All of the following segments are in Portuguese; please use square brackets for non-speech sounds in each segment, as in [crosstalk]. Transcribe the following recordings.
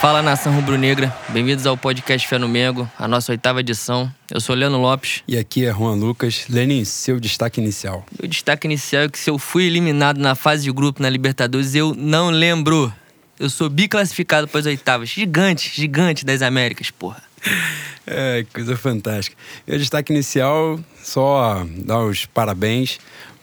Fala nação rubro-negra, bem-vindos ao podcast Fé no Mengo, a nossa oitava edição. Eu sou Leandro Lopes. E aqui é Juan Lucas. Lenin, seu destaque inicial. O destaque inicial é que se eu fui eliminado na fase de grupo na Libertadores, eu não lembro. Eu sou biclassificado para as oitavas. Gigante, gigante das Américas, porra. [laughs] É, coisa fantástica. E o destaque inicial, só dar os parabéns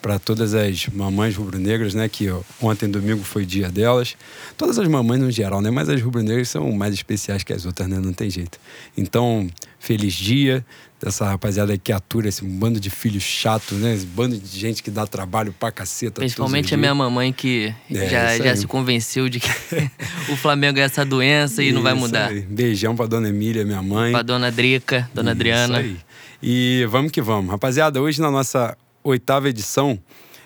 para todas as mamães rubro-negras, né? Que ontem, domingo, foi dia delas. Todas as mamães no geral, né? Mas as rubro-negras são mais especiais que as outras, né? Não tem jeito. Então, feliz dia dessa rapaziada que atura esse bando de filhos chatos, né? Esse bando de gente que dá trabalho pra caceta. Principalmente a minha mamãe que é, já, já se convenceu de que [laughs] [laughs] o Flamengo é essa doença e isso não vai mudar. Aí. Beijão pra dona Emília, minha mãe. Pra dona Drica, dona isso Adriana. Aí. E vamos que vamos. Rapaziada, hoje na nossa oitava edição,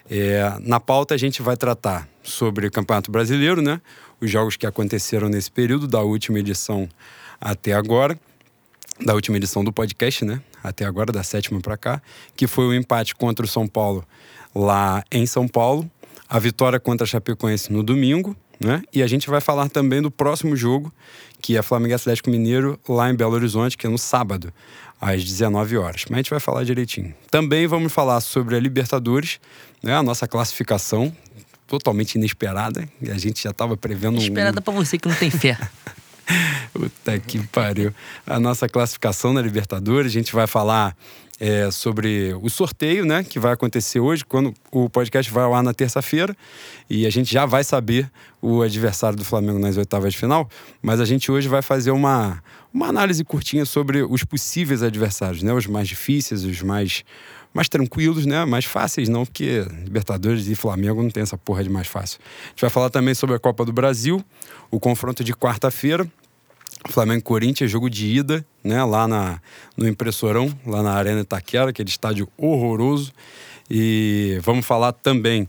é, na pauta a gente vai tratar sobre o Campeonato Brasileiro, né? Os jogos que aconteceram nesse período, da última edição até agora, da última edição do podcast, né? Até agora, da sétima para cá, que foi o empate contra o São Paulo lá em São Paulo, a vitória contra a Chapecoense no domingo, né? E a gente vai falar também do próximo jogo, que é Flamengo Atlético Mineiro, lá em Belo Horizonte, que é no sábado às 19 horas. Mas a gente vai falar direitinho. Também vamos falar sobre a Libertadores, né, a nossa classificação, totalmente inesperada. A gente já estava prevendo. Inesperada um... para você que não tem fé. [laughs] Puta que pariu. A nossa classificação na Libertadores, a gente vai falar é, sobre o sorteio, né, que vai acontecer hoje, quando o podcast vai ao ar na terça-feira, e a gente já vai saber o adversário do Flamengo nas oitavas de final, mas a gente hoje vai fazer uma, uma análise curtinha sobre os possíveis adversários, né, os mais difíceis, os mais mais tranquilos, né? Mais fáceis não, porque Libertadores e Flamengo não tem essa porra de mais fácil. A gente vai falar também sobre a Copa do Brasil, o confronto de quarta-feira, Flamengo Corinthians, jogo de ida, né? Lá na, no Impressorão, lá na Arena Itaquera, aquele estádio horroroso. E vamos falar também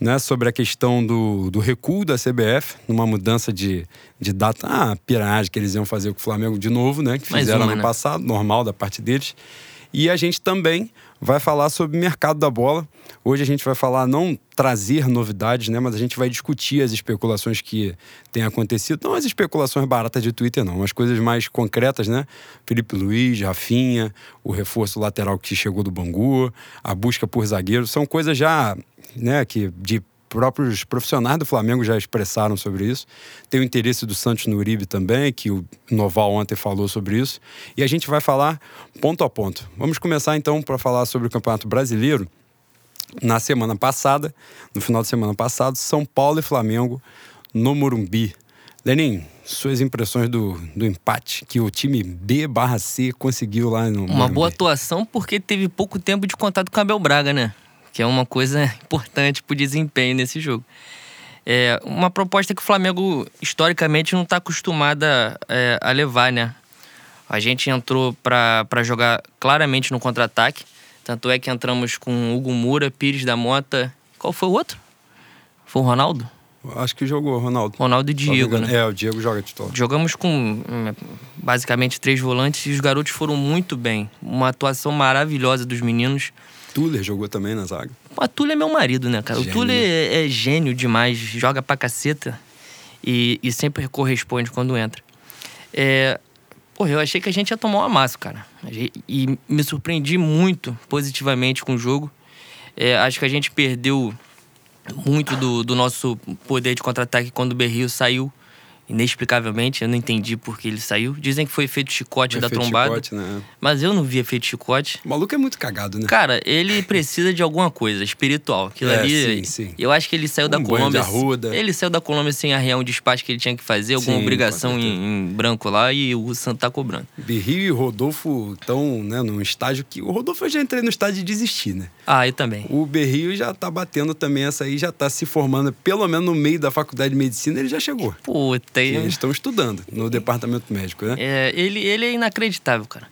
né, sobre a questão do, do recuo da CBF, numa mudança de, de data. Ah, piragem que eles iam fazer com o Flamengo de novo, né? Que fizeram ano né? passado, normal da parte deles. E a gente também vai falar sobre o mercado da bola. Hoje a gente vai falar, não trazer novidades, né? Mas a gente vai discutir as especulações que têm acontecido. Não as especulações baratas de Twitter, não. As coisas mais concretas, né? Felipe Luiz, Rafinha, o reforço lateral que chegou do Bangu, a busca por zagueiro. São coisas já, né? Que de próprios profissionais do Flamengo já expressaram sobre isso. Tem o interesse do Santos no Uribe também, que o Noval ontem falou sobre isso. E a gente vai falar ponto a ponto. Vamos começar então para falar sobre o Campeonato Brasileiro. Na semana passada, no final de semana passado, São Paulo e Flamengo no Morumbi. Lenin, suas impressões do, do empate que o time B barra C conseguiu lá no Uma Morumbi. boa atuação porque teve pouco tempo de contato com o Abel Braga, né? Que é uma coisa [laughs] importante para o desempenho nesse jogo. É uma proposta que o Flamengo, historicamente, não está acostumada é, a levar, né? A gente entrou para jogar claramente no contra-ataque. Tanto é que entramos com Hugo Moura, Pires da Mota. Qual foi o outro? Foi o Ronaldo? Acho que jogou, Ronaldo. Ronaldo e Diego, né? É, o Diego joga titular. Jogamos com hum, basicamente três volantes e os garotos foram muito bem. Uma atuação maravilhosa dos meninos. Tuller jogou também na zaga. O Tuller é meu marido, né, cara? Gênio. O Tuller é, é, gênio demais, joga pra caceta e, e sempre corresponde quando entra. É, porra, eu achei que a gente ia tomar um amasso, cara. E me surpreendi muito positivamente com o jogo. É, acho que a gente perdeu muito do, do nosso poder de contra-ataque quando o Berrio saiu inexplicavelmente. Eu não entendi por que ele saiu. Dizem que foi efeito chicote da trombada. Chicote, né? Mas eu não vi efeito chicote. O maluco é muito cagado, né? Cara, ele [laughs] precisa de alguma coisa espiritual. Aquilo é, ali. Sim, sim. Eu acho que ele saiu um da Colômbia. Arruda. Ele saiu da Colômbia sem arrear um despacho que ele tinha que fazer, alguma sim, obrigação em, em, branco lá e o Santos tá cobrando. Berrio e Rodolfo estão, né, num estágio que. O Rodolfo eu já entrei no estágio de desistir, né? Ah, eu também. O Berrio já tá batendo também essa aí, já tá se formando, pelo menos no meio da faculdade de medicina, ele já chegou. Puta, tem. Eles estão estudando no departamento médico, né? É, ele, ele é inacreditável, cara.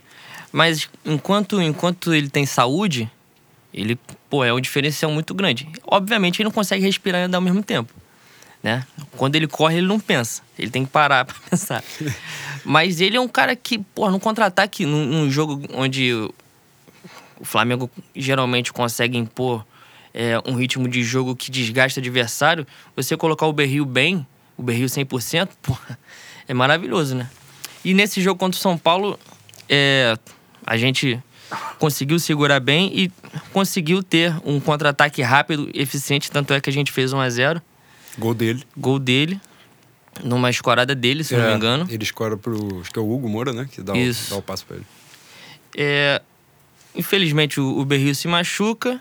Mas enquanto, enquanto ele tem saúde, ele, pô, é um diferencial muito grande. Obviamente ele não consegue respirar e andar ao mesmo tempo. Né? Quando ele corre, ele não pensa. Ele tem que parar [laughs] para pensar. Mas ele é um cara que, pô, no contra-ataque, num, num, jogo onde o Flamengo geralmente consegue impor é, um ritmo de jogo que desgasta o adversário, você colocar o Berril bem, o Berril 100%, porra, [laughs] é maravilhoso, né? E nesse jogo contra o São Paulo, é, a gente conseguiu segurar bem e conseguiu ter um contra-ataque rápido, eficiente, tanto é que a gente fez 1 a 0 Gol dele. Gol dele. Numa escorada dele, se é, não me engano. Ele escora pro. Acho que é o Hugo Moura, né? Que dá, Isso. O, dá o passo pra ele. É, infelizmente o, o Berrio se machuca.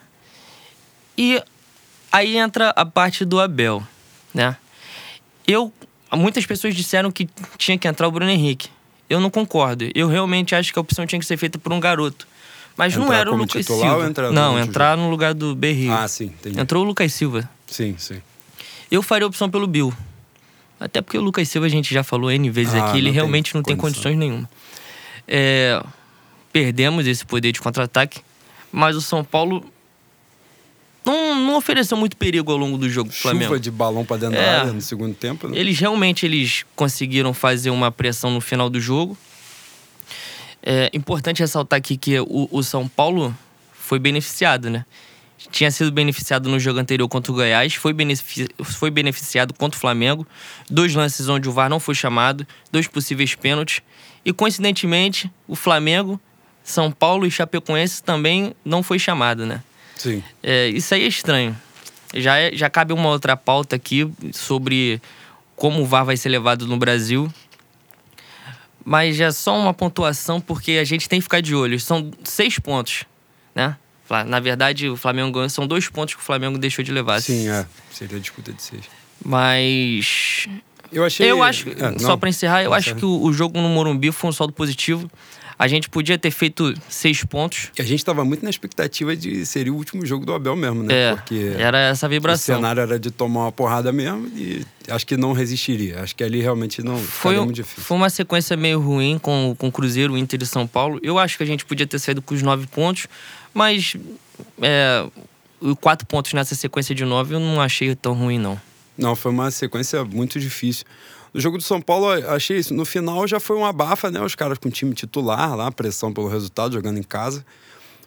E aí entra a parte do Abel, né? Eu. Muitas pessoas disseram que tinha que entrar o Bruno Henrique. Eu não concordo. Eu realmente acho que a opção tinha que ser feita por um garoto. Mas entrar não era o Lucas Silva. Entrar não, entrar no lugar do Berrio. Ah, sim, entendi. Entrou o Lucas Silva. Sim, sim. Eu faria opção pelo Bill. Até porque o Lucas Silva a gente já falou N vezes ah, aqui, ele realmente não tem condições nenhuma. É, perdemos esse poder de contra-ataque, mas o São Paulo não, não ofereceu muito perigo ao longo do jogo Chuva Flamengo. De balão para dentro é, da área no segundo tempo. Né? Eles realmente eles conseguiram fazer uma pressão no final do jogo. É importante ressaltar aqui que o, o São Paulo foi beneficiado, né? Tinha sido beneficiado no jogo anterior contra o Goiás, foi, benefici foi beneficiado contra o Flamengo. Dois lances onde o VAR não foi chamado, dois possíveis pênaltis. E coincidentemente, o Flamengo, São Paulo e Chapecoense também não foi chamado, né? Sim. É, isso aí é estranho. Já, é, já cabe uma outra pauta aqui sobre como o VAR vai ser levado no Brasil. Mas é só uma pontuação porque a gente tem que ficar de olho. São seis pontos, né? Na verdade, o Flamengo ganhou. São dois pontos que o Flamengo deixou de levar. Sim, é. Seria a disputa de seis. Mas. Eu achei. Eu acho. É, só para encerrar, eu acho que o, o, jogo no Morumbi foi um saldo positivo. A gente podia ter feito seis pontos. A gente estava muito na expectativa de ser o último jogo do Abel mesmo, né? É, Porque era essa vibração. O cenário era de tomar uma porrada mesmo e acho que não resistiria. Acho que ali realmente não foi um, muito difícil. Foi uma sequência meio ruim com, o Cruzeiro, o Inter e São Paulo. Eu acho que a gente podia ter saído com os nove pontos, mas é, quatro pontos nessa sequência de nove eu não achei tão ruim, não. Não, foi uma sequência muito difícil. No jogo do São Paulo, achei isso. No final já foi uma bafa, né? Os caras com o time titular lá, pressão pelo resultado, jogando em casa.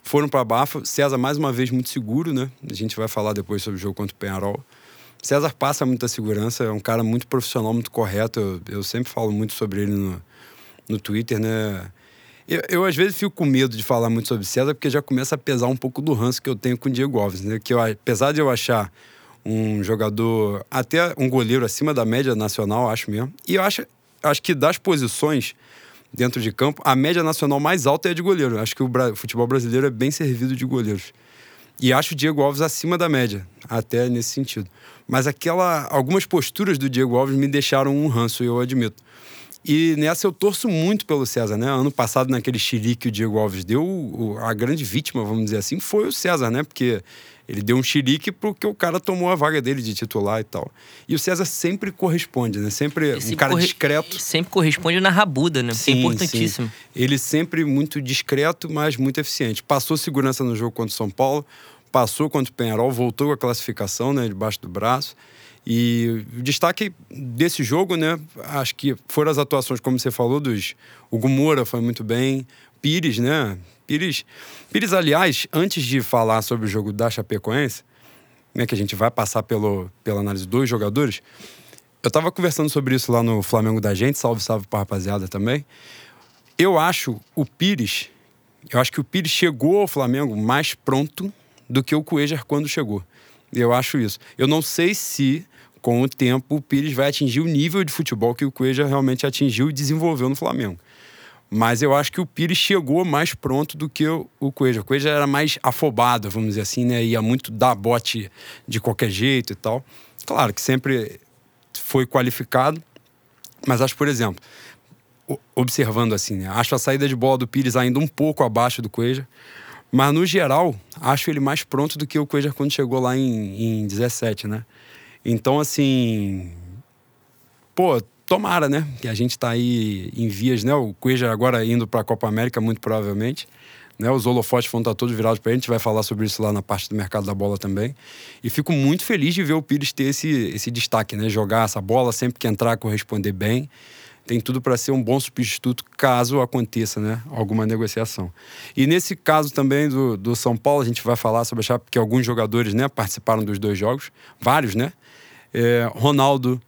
Foram para bafa. César, mais uma vez, muito seguro, né? A gente vai falar depois sobre o jogo contra o Penharol. César passa muita segurança, é um cara muito profissional, muito correto. Eu, eu sempre falo muito sobre ele no, no Twitter, né? Eu, eu, às vezes, fico com medo de falar muito sobre César, porque já começa a pesar um pouco do ranço que eu tenho com o Diego Alves, né? Que eu, apesar de eu achar um jogador, até um goleiro acima da média nacional, acho mesmo. E eu acho, acho que das posições dentro de campo, a média nacional mais alta é a de goleiro. Acho que o, futebol brasileiro é bem servido de goleiros. E acho o Diego Alves acima da média, até nesse sentido. Mas aquela, algumas posturas do Diego Alves me deixaram um ranço, eu admito. E nessa eu torço muito pelo César, né? Ano passado, naquele xiri que o Diego Alves deu, a grande vítima, vamos dizer assim, foi o César, né? Porque ele deu um xerique porque o cara tomou a vaga dele de titular e tal. E o César sempre corresponde, né? Sempre um cara discreto. Sempre corresponde na rabuda, né? Sim, é importantíssimo. Sim. Ele sempre muito discreto, mas muito eficiente. Passou segurança no jogo contra o São Paulo, passou contra o Penharol, voltou com a classificação, né? Debaixo do braço. E o destaque desse jogo, né? Acho que foram as atuações, como você falou, dos. O Gumura foi muito bem, Pires, né? Pires, Pires, aliás, antes de falar sobre o jogo da Chapecoense, né, que a gente vai passar pelo, pela análise dos jogadores, eu estava conversando sobre isso lá no Flamengo da gente, salve, salve para rapaziada também. Eu acho o Pires, eu acho que o Pires chegou ao Flamengo mais pronto do que o Cuejar quando chegou. Eu acho isso. Eu não sei se com o tempo o Pires vai atingir o nível de futebol que o Cuejar realmente atingiu e desenvolveu no Flamengo. Mas eu acho que o Pires chegou mais pronto do que o, Coelho. O Coelho era mais afobado, vamos dizer assim, né? Ia muito dar bote de qualquer jeito e tal. Claro que sempre foi qualificado, mas acho, por exemplo, observando assim, né? Acho a saída de bola do Pires ainda um pouco abaixo do Coelho. Mas, no geral, acho ele mais pronto do que o Coelho quando chegou lá em, em 17, né? Então, assim... Pô, tomara, né? Que a gente está aí em vias, né? O Cueja agora indo para a Copa América, muito provavelmente. Né? Os holofotes vão estar todos virados para a gente, vai falar sobre isso lá na parte do mercado da bola também. E fico muito feliz de ver o Pires ter esse, esse destaque, né? Jogar essa bola sempre que entrar, corresponder bem. Tem tudo para ser um bom substituto caso aconteça né, alguma negociação. E nesse caso também do, do São Paulo, a gente vai falar sobre a Chape, que alguns jogadores né, participaram dos dois jogos, vários, né? É, Ronaldo,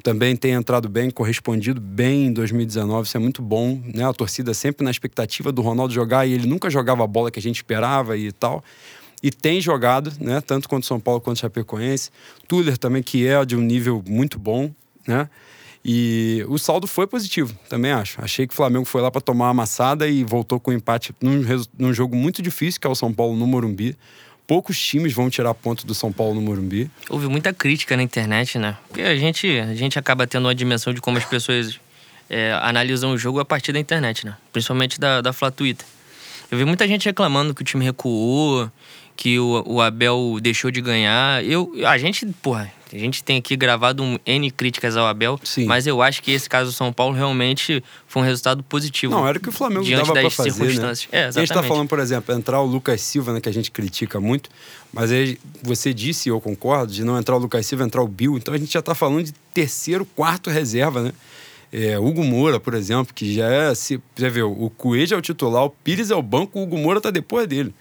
também tem entrado bem, correspondido bem em 2019, isso é muito bom, né? A torcida sempre na expectativa do Ronaldo jogar e ele nunca jogava a bola que a gente esperava e tal. E tem jogado, né? Tanto contra o São Paulo quanto o Chapecoense. Tuller também, que é de um nível muito bom, né? E o saldo foi positivo, também acho. Achei que o Flamengo foi lá para tomar uma amassada e voltou com um empate num, num jogo muito difícil, que é o São Paulo no Morumbi poucos times vão tirar ponto do São Paulo no Morumbi. Houve muita crítica na internet, né? Porque a gente, a gente acaba tendo uma dimensão de como as pessoas é, analisam o jogo a partir da internet, né? Principalmente da, da Flá Twitter. Eu vi muita gente reclamando que o time recuou, que o, o Abel deixou de ganhar. Eu, a gente, porra, a gente tem aqui gravado um N críticas ao Abel, Sim. mas eu acho que esse caso do São Paulo realmente foi um resultado positivo. Não, era o que o Flamengo diante dava das pra fazer, né? circunstâncias. É. A gente tá falando, por exemplo, entrar o Lucas Silva, né, que a gente critica muito, mas aí você disse, eu concordo, de não entrar o Lucas Silva, entrar o Bill. Então a gente já tá falando de terceiro, quarto reserva, né? É, Hugo Moura, por exemplo, que já é. Se, já viu, o Coelho é o titular, o Pires é o banco, o Hugo Moura tá depois dele.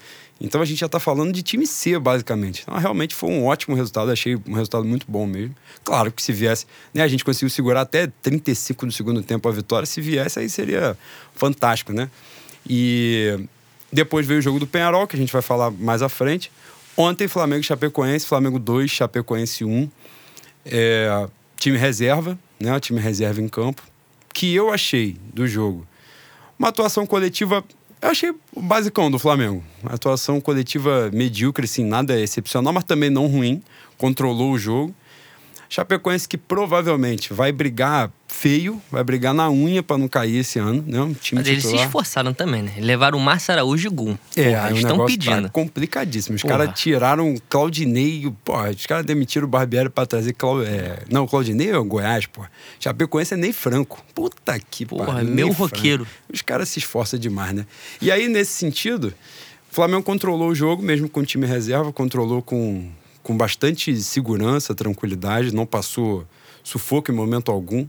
Então a gente já está falando de time C, basicamente. Então realmente foi um ótimo resultado, achei um resultado muito bom mesmo. Claro que se viesse, né, a gente conseguiu segurar até 35 do segundo tempo a vitória, se viesse aí seria fantástico, né? E depois veio o jogo do Penharol, que a gente vai falar mais à frente. Ontem, Flamengo e Chapecoense, Flamengo 2, Chapecoense 1. É, time reserva, né? O time reserva em campo. Que eu achei do jogo uma atuação coletiva eu achei o basicão do Flamengo. Atuação coletiva medíocre, assim, nada excepcional, mas também não ruim. Controlou o jogo. Chapecoense que provavelmente vai brigar feio, vai brigar na unha para não cair esse ano, né? Um time Mas eles titular. se esforçaram também, né? Levaram o Márcio Araújo e Gum. É, Porra, eles estão pedindo. Tá complicadíssimo. Os caras tiraram Claudinei, porra, os caras demitiram o Barbieri para trazer Clau... É... não, Claudinei é o Goiás, pô. Chapecoense é nem Franco. Puta que porra, meu roqueiro. Os caras se esforçam demais, né? E aí nesse sentido, o Flamengo controlou o jogo mesmo com o time reserva, controlou com com bastante segurança, tranquilidade, não passou sufoco em momento algum.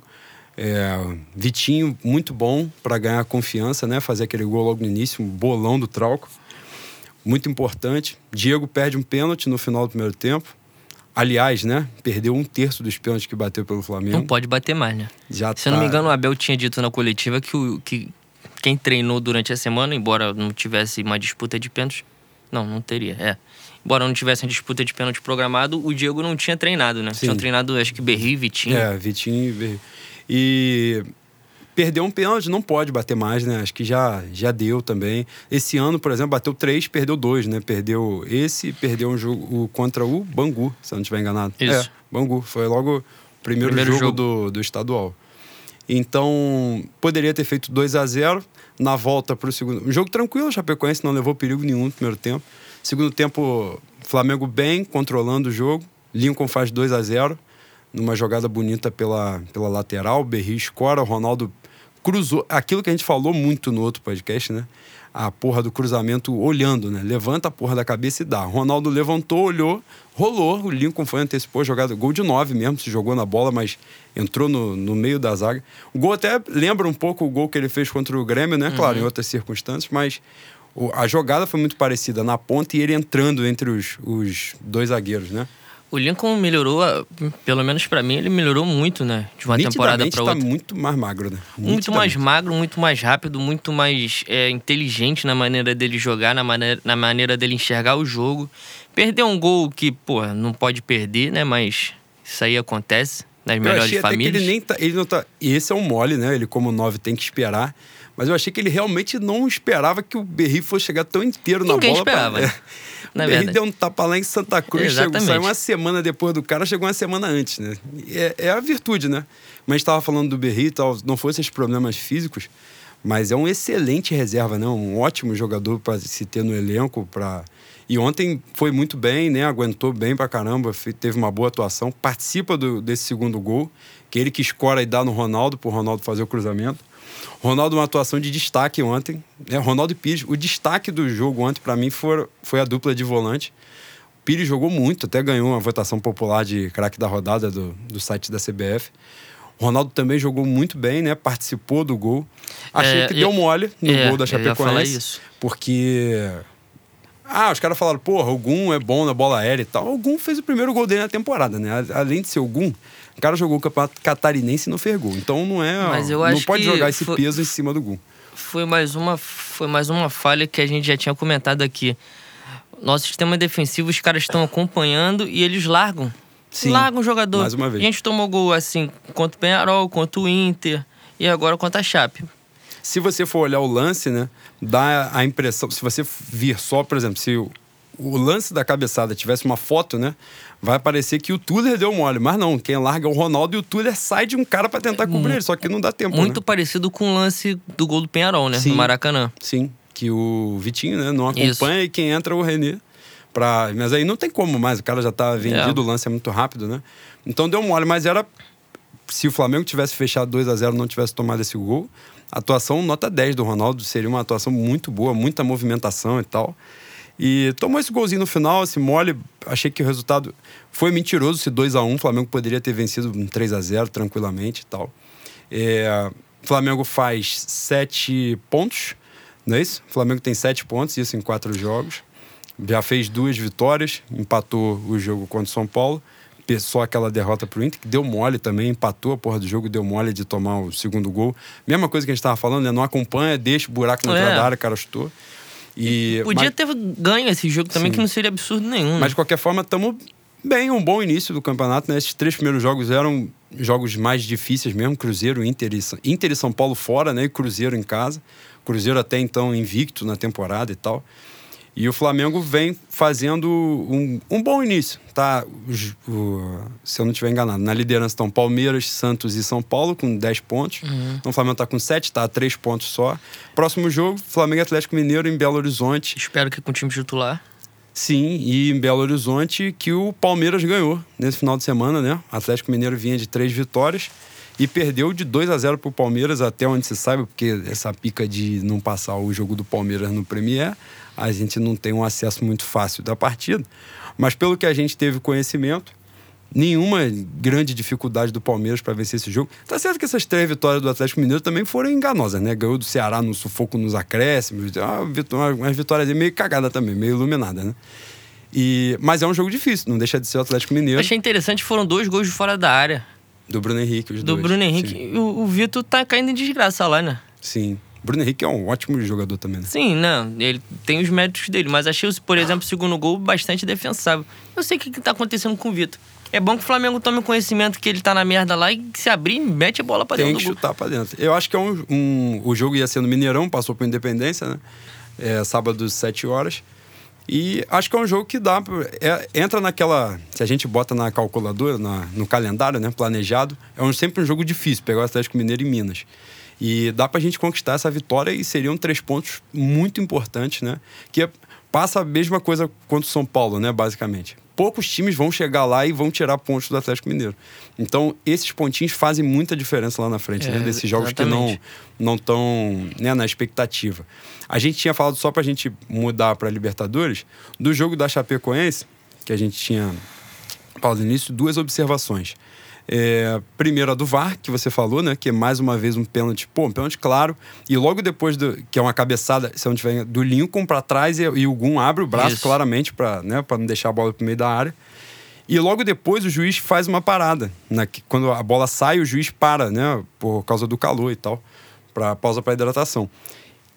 É, Vitinho, muito bom para ganhar confiança, né? Fazer aquele gol logo no início, um bolão do Trauco. Muito importante. Diego perde um pênalti no final do primeiro tempo. Aliás, né? Perdeu um terço dos pênaltis que bateu pelo Flamengo. Não pode bater mais, né? Já Se tá... eu não me engano, o Abel tinha dito na coletiva que, o, que quem treinou durante a semana, embora não tivesse uma disputa de pênaltis, não, não teria. É embora não tivesse uma disputa de pênalti programado, o Diego não tinha treinado, né? Sim. Tinham treinado, acho que Berri, Vitinho. É, Vitinho e Berri. E perdeu um pênalti, não pode bater mais, né? Acho que já, já deu também. Esse ano, por exemplo, bateu três, perdeu dois, né? Perdeu esse, perdeu um jogo contra o Bangu, se eu não estiver enganado. Isso. É, Bangu. Foi logo o primeiro, primeiro jogo, jogo, Do, do estadual. Então, poderia ter feito 2 a 0 na volta para o segundo. Um jogo tranquilo, o Chapecoense não levou perigo nenhum no primeiro tempo. Segundo tempo, Flamengo bem, controlando o jogo. Lincoln faz 2 a 0 numa jogada bonita pela, pela lateral. Berri escora, o Ronaldo cruzou. Aquilo que a gente falou muito no outro podcast, né? A porra do cruzamento olhando, né? Levanta a porra da cabeça e dá. O Ronaldo levantou, olhou, rolou. O Lincoln foi, antecipou a jogada. Gol de 9 mesmo, se jogou na bola, mas entrou no, no meio da zaga. O gol até lembra um pouco o gol que ele fez contra o Grêmio, né? Claro, uhum. em outras circunstâncias, mas a jogada foi muito parecida na ponta e ele entrando entre os, os dois zagueiros, né? O Lincoln melhorou, pelo menos para mim, ele melhorou muito, né? De uma temporada para tá outra. tá muito mais magro, né? Muito mais magro, muito mais rápido, muito mais é, inteligente na maneira dele jogar, na maneira, na maneira dele enxergar o jogo. Perdeu um gol que, pô, não pode perder, né? Mas isso aí acontece nas melhores famílias. ele nem tá, ele não tá. E esse é um mole, né? Ele, como nove, tem que esperar. Mas eu achei que ele realmente não esperava que o Berri fosse chegar tão inteiro na Ninguém bola. esperava. Pra... É. [laughs] o Berri deu um tapa lá em Santa Cruz, chegou, saiu uma semana depois do cara, chegou uma semana antes, né? É, é a virtude, né? Mas a gente estava falando do Berri e tal, não fossem esses problemas físicos, mas é um excelente reserva, né? Um ótimo jogador para se ter no elenco. Pra... E ontem foi muito bem, né? Aguentou bem pra caramba, teve uma boa atuação. Participa do, desse segundo gol, que ele que escora e dá no Ronaldo, pro Ronaldo fazer o cruzamento. Ronaldo, uma atuação de destaque ontem. Né? Ronaldo e Pires. O destaque do jogo ontem, para mim, foi, foi a dupla de volante. O Pires jogou muito, até ganhou uma votação popular de craque da rodada do, do site da CBF. Ronaldo também jogou muito bem, né? Participou do gol. Achei é, que eu, deu mole no é, gol da Chapecoense. Porque Ah, os caras falaram, porra, o Gum é bom na bola aérea e tal. O Gum fez o primeiro gol dele na temporada, né? Além de ser o Gum, o cara jogou o campeonato catarinense e não fez gol. Então não é. Mas eu não acho pode que jogar esse foi- peso em cima do Gum. Foi mais uma, foi mais uma falha que a gente já tinha comentado aqui. Nosso sistema defensivo, os caras estão acompanhando e eles largam. Sim, largam o jogador. mais uma vez. A gente tomou gol assim contra o Penharol, contra o Inter e agora contra a Chape. Se você for olhar o lance, né, dá a impressão, se você vir só, por exemplo, se o, o lance da cabeçada tivesse uma foto, né, vai parecer que o Tuller deu mole, mas não, quem larga é o Ronaldo e o Tuller sai de um cara pra tentar cobrir ele, só que não dá tempo, Muito né? parecido com o lance do gol do Penharol, né? Sim. No Maracanã. Sim, que o Vitinho, né, não Isso. acompanha e quem entra é o René. Pra... Mas aí não tem como mais, o cara já tá vendido, É. o lance é muito rápido, né? Então deu mole, mas era. Se o Flamengo tivesse fechado 2 a 0 não tivesse tomado esse gol, atuação nota 10 do Ronaldo seria uma atuação muito boa, muita movimentação e tal. E tomou esse golzinho no final, esse mole. Achei que o resultado foi mentiroso. Se 2 a 1 o Flamengo poderia ter vencido um 3 a 0 tranquilamente e tal. É, Flamengo faz sete pontos, não é isso? Flamengo tem sete pontos, isso em quatro jogos. Já fez duas vitórias, empatou o jogo contra o São Paulo. Só aquela derrota pro Inter, que deu mole também, empatou a porra do jogo, deu mole de tomar o segundo gol. Mesma coisa que a gente tava falando, né? Não acompanha, deixa o buraco na É. entrada da área, o cara chutou. E, Podia mas- ter ganho esse jogo também, Sim. que não seria absurdo nenhum. né? mas de qualquer forma, estamos bem, um bom início do campeonato. Né? Esses três primeiros jogos eram jogos mais difíceis mesmo: Cruzeiro, Inter e, São- Inter e São Paulo fora, né? E Cruzeiro em casa. Cruzeiro até então invicto na temporada e tal. E o Flamengo vem fazendo um, um bom início, tá? O- se eu não estiver enganado, na liderança estão Palmeiras, Santos e São Paulo com 10 pontos. Então o Flamengo está com 7, tá a 3 pontos só. Próximo jogo, Flamengo e Atlético Mineiro em Belo Horizonte. Espero que com o time titular. Sim, e em Belo Horizonte que o Palmeiras ganhou nesse final de semana, né? O Atlético Mineiro vinha de três vitórias e perdeu de 2 a 0 pro Palmeiras, até onde se saiba, porque essa pica de não passar o jogo do Palmeiras no Premier, a gente não tem um acesso muito fácil da partida. Mas pelo que a gente teve conhecimento, nenhuma grande dificuldade do Palmeiras para vencer esse jogo. Tá certo que essas três vitórias do Atlético Mineiro também foram enganosas, né? Ganhou do Ceará no sufoco nos acréscimos, vitó- umas vitórias meio cagada também, meio iluminada, né? E, mas é um jogo difícil, não deixa de ser o Atlético Mineiro Achei interessante, foram dois gols de fora da área. Do Bruno Henrique, os Do dois. Bruno Henrique. O, o Vitor tá caindo em desgraça lá, né? Sim. Bruno Henrique é um ótimo jogador também, né? Sim, não. Ele tem os méritos dele. Mas achei, por exemplo, o segundo gol bastante defensável. Eu sei o que, que tá acontecendo com o Vitor. É bom que o Flamengo tome conhecimento que ele tá na merda lá e se abrir, mete a bola pra Tem dentro que do gol. chutar pra dentro. Eu acho que é um, um- O jogo ia ser no Mineirão, passou por Independência, né? É, sábado, 7 horas. E acho que é um jogo que dá. é- entra naquela. Se a gente bota na calculadora, na- no calendário, né? Planejado, é um- sempre um jogo difícil pegar o Atlético Mineiro em Minas. E dá pra gente conquistar essa vitória e seriam três pontos muito importantes, né? Que é- passa a mesma coisa quanto o São Paulo, né? Basicamente. Poucos times vão chegar lá e vão tirar pontos do Atlético Mineiro. Então, esses pontinhos fazem muita diferença lá na frente, É, né? Desses jogos que exatamente. não não estão né, na expectativa. A gente tinha falado só pra gente mudar pra Libertadores, do jogo da Chapecoense, que a gente tinha falado no início, duas observações. É, primeiro a do VAR, que você falou, né? Que é mais uma vez um pênalti, pô, um pênalti claro. E logo depois, do, que é uma cabeçada, se eu não tiver, do Lincoln pra trás e, e o Gum abre o braço Isso. claramente pra, né, pra não deixar a bola pro meio da área. E logo depois o juiz faz uma parada. né, que quando a bola sai, o juiz para, né? Por causa do calor e tal. Pra pausa para hidratação.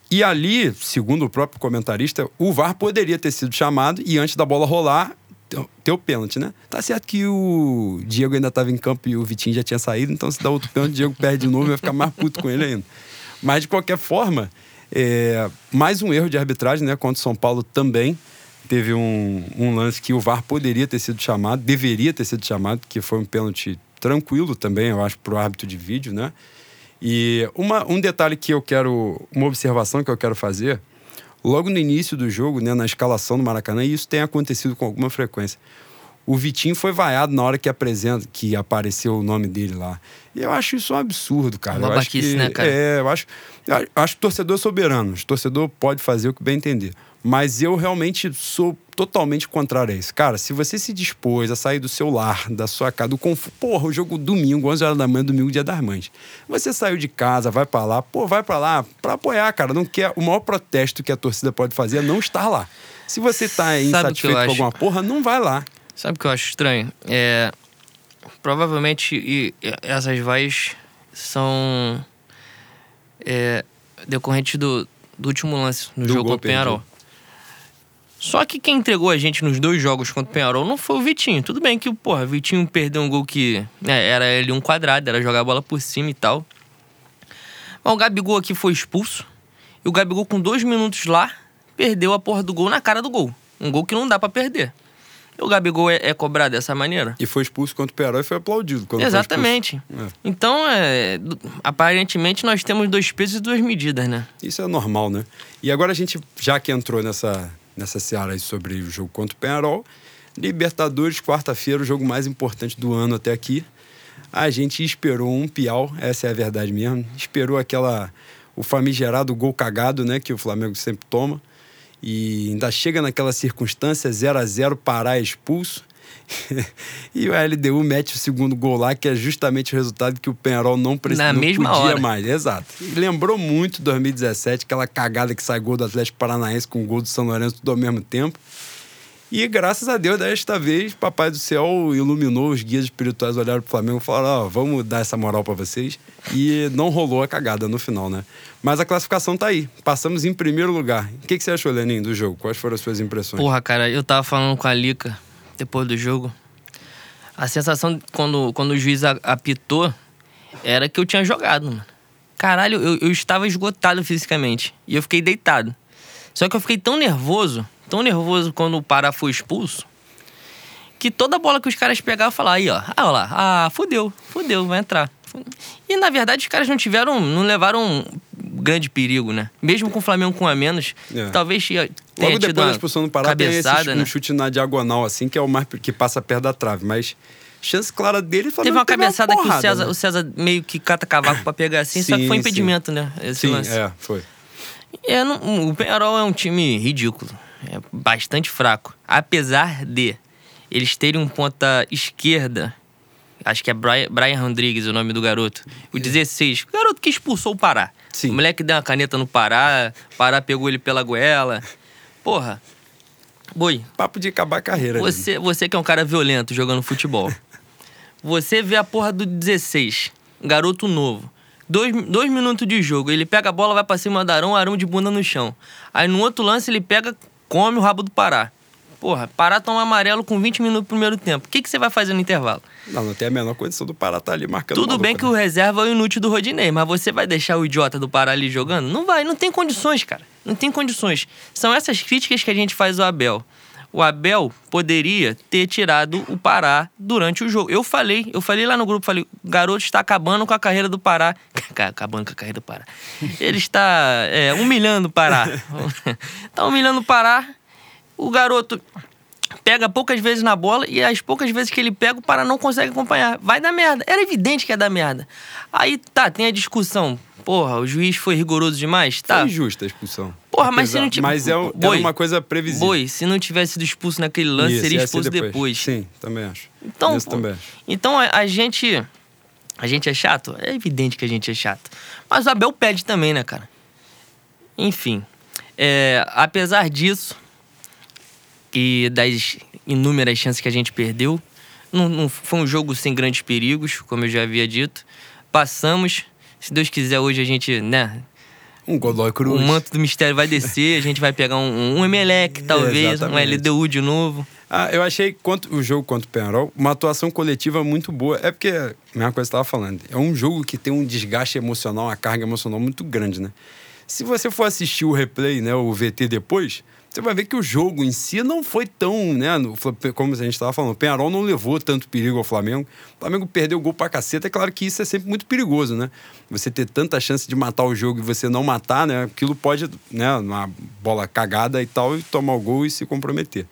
E ali, segundo o próprio comentarista, o VAR poderia ter sido chamado e antes da bola rolar, o pênalti, né? Tá certo que o Diego ainda estava em campo e o Vitinho já tinha saído, então se dá outro pênalti, o Diego perde de novo e vai ficar mais puto com ele ainda. Mas de qualquer forma, é, mais um erro de arbitragem, né? Contra o São Paulo também. Teve um, um lance que o VAR poderia ter sido chamado, deveria ter sido chamado, que foi um pênalti tranquilo também, eu acho, para o árbitro de vídeo, né? E uma, um detalhe que eu quero, uma observação que eu quero fazer, logo no início do jogo, né, na escalação do Maracanã, e isso tem acontecido com alguma frequência. O Vitinho foi vaiado na hora que apresenta, que apareceu o nome dele lá. E eu acho isso um absurdo, cara. Uma eu acho babaquice, que, né, cara? É, eu acho, eu acho que o torcedor é soberano. O torcedor pode fazer o que bem entender. Mas eu realmente sou totalmente contrário a isso. Cara, se você se dispôs a sair do seu lar, da sua casa, do conf... porra, o jogo domingo, 11 horas da manhã, domingo, dia das mães. Você saiu de casa, vai pra lá, pô, vai pra lá pra apoiar, cara. Não quer... O maior protesto que a torcida pode fazer é não estar lá. Se você tá insatisfeito com alguma porra, não vai lá. Sabe o que eu acho estranho? É, provavelmente e, essas vaias são é, decorrentes do, do último lance no do jogo contra o Penharol. Só que quem entregou a gente nos dois jogos contra o Penharol não foi o Vitinho. Tudo bem que, porra, o Vitinho perdeu um gol que né, era ele um quadrado, era jogar a bola por cima e tal. Mas o Gabigol aqui foi expulso. E o Gabigol, com dois minutos lá, perdeu a porra do gol na cara do gol. Um gol que não dá para perder. E o Gabigol é, é, cobrado dessa maneira. E foi expulso contra o Penharol e foi aplaudido. Quando Exatamente. É. Então, é, aparentemente, nós temos dois pesos e duas medidas, né? Isso é normal, né? E agora a gente, já que entrou nessa nessa seara sobre o jogo contra o Penarol. Libertadores, quarta-feira, o jogo mais importante do ano até aqui. A gente esperou um piau, essa é a verdade mesmo. Esperou aquela o famigerado gol cagado, né, que o Flamengo sempre toma. E ainda chega naquela circunstância 0 a 0 Pará expulso. [laughs] e o LDU mete o segundo gol lá, que é justamente o resultado que o Penharol não, precisava mesma podia hora. mais. Exato. E lembrou muito 2017, aquela cagada que sai gol do Atlético Paranaense com o gol do São Lourenço tudo ao mesmo tempo. E graças a Deus, desta vez, Papai do Céu iluminou os guias espirituais, olharam pro Flamengo e falaram: Ó, oh, vamos dar essa moral para vocês. E não rolou a cagada no final, né? Mas a classificação tá aí. Passamos em primeiro lugar. O que, que você achou, Lenin, do jogo? Quais foram as suas impressões? Porra, cara, eu tava falando com a Lica depois do jogo. A sensação quando, quando o juiz apitou era que eu tinha jogado, mano. Caralho, eu, eu estava esgotado fisicamente. E eu fiquei deitado. Só que eu fiquei tão nervoso, tão nervoso quando o Pará foi expulso, que toda bola que os caras pegavam, eu falava, aí, ó, ah, olha lá, ah, fudeu, fudeu, vai entrar. E na verdade os caras não tiveram, não levaram grande perigo, né? Mesmo com o Flamengo com a menos, é. talvez Logo depois da expulsão do Pará cabeçada, tem esse, né? um chute na diagonal, assim, que é o mais que passa perto da trave. Mas chance clara dele Teve uma cabeçada uma porrada, que o César, né? o César meio que cata cavaco pra pegar assim, sim, só que foi impedimento, sim. né? Esse sim, lance. é, foi. É, não, o Penharol é um time ridículo. É bastante fraco. Apesar de eles terem um ponta esquerda Acho que é Brian, Brian Rodrigues o nome do garoto. O 16. O garoto que expulsou o Pará. Sim. O moleque deu uma caneta no Pará, o Pará pegou ele pela goela. Porra. Boi. Papo de acabar a carreira. Você, você que é um cara violento jogando futebol. você vê a porra do 16, garoto novo. Dois, dois minutos de jogo, ele pega a bola, vai pra cima do Arão, Arão de bunda no chão. Aí no outro lance ele pega, come o rabo do Pará. Porra, Pará toma amarelo com 20 minutos do primeiro tempo. O que, que você vai fazer no intervalo? Não, não tem a menor condição do Pará estar tá ali marcando. Tudo bem que né? o reserva é o inútil do Rodinei, mas você vai deixar o idiota do Pará ali jogando? Não vai, não tem condições, cara. Não tem condições. São essas críticas que a gente faz ao Abel. O Abel poderia ter tirado o Pará durante o jogo. Eu falei, eu falei lá no grupo, falei, o garoto está acabando com a carreira do Pará. [laughs] acabando com a carreira do Pará. Ele está é, humilhando o Pará. está [laughs] humilhando o Pará o garoto pega poucas vezes na bola e as poucas vezes que ele pega, o Pará não consegue acompanhar. Vai dar merda. Era evidente que ia dar merda. Aí tá, tem a discussão. Porra, o juiz foi rigoroso demais? Tá. Foi justa a expulsão. Porra, mas se não tivesse. Mas é, Boi, uma coisa previsível. Boi, se não tivesse sido expulso naquele lance, Isso, seria expulso depois. depois. Sim, também acho. Então, Isso também acho. então a, a, gente. A gente é chato? É evidente que a gente é chato. Mas o Abel pede também, né, cara? Enfim. É, apesar disso, e das inúmeras chances que a gente perdeu. Não, não, foi um jogo sem grandes perigos, como eu já havia dito. Passamos. Se Deus quiser, hoje a gente, né? Um Godoy Cruz. O manto do mistério vai descer, a gente vai pegar um, um Emelec, talvez, um LDU de novo. Ah, eu achei quanto, o jogo contra o Penarol uma atuação coletiva muito boa. É porque, a mesma coisa que você estava falando, é um jogo que tem um desgaste emocional, uma carga emocional muito grande, né? Se você for assistir o replay, né, o VT depois, você vai ver que o jogo em si não foi tão, né? Como a gente estava falando, o Penharol não levou tanto perigo ao Flamengo. O Flamengo perdeu o gol pra caceta. É claro que isso é sempre muito perigoso, né? Você ter tanta chance de matar o jogo e você não matar, né? Aquilo pode, né? Uma bola cagada e tal, e tomar o gol e se comprometer.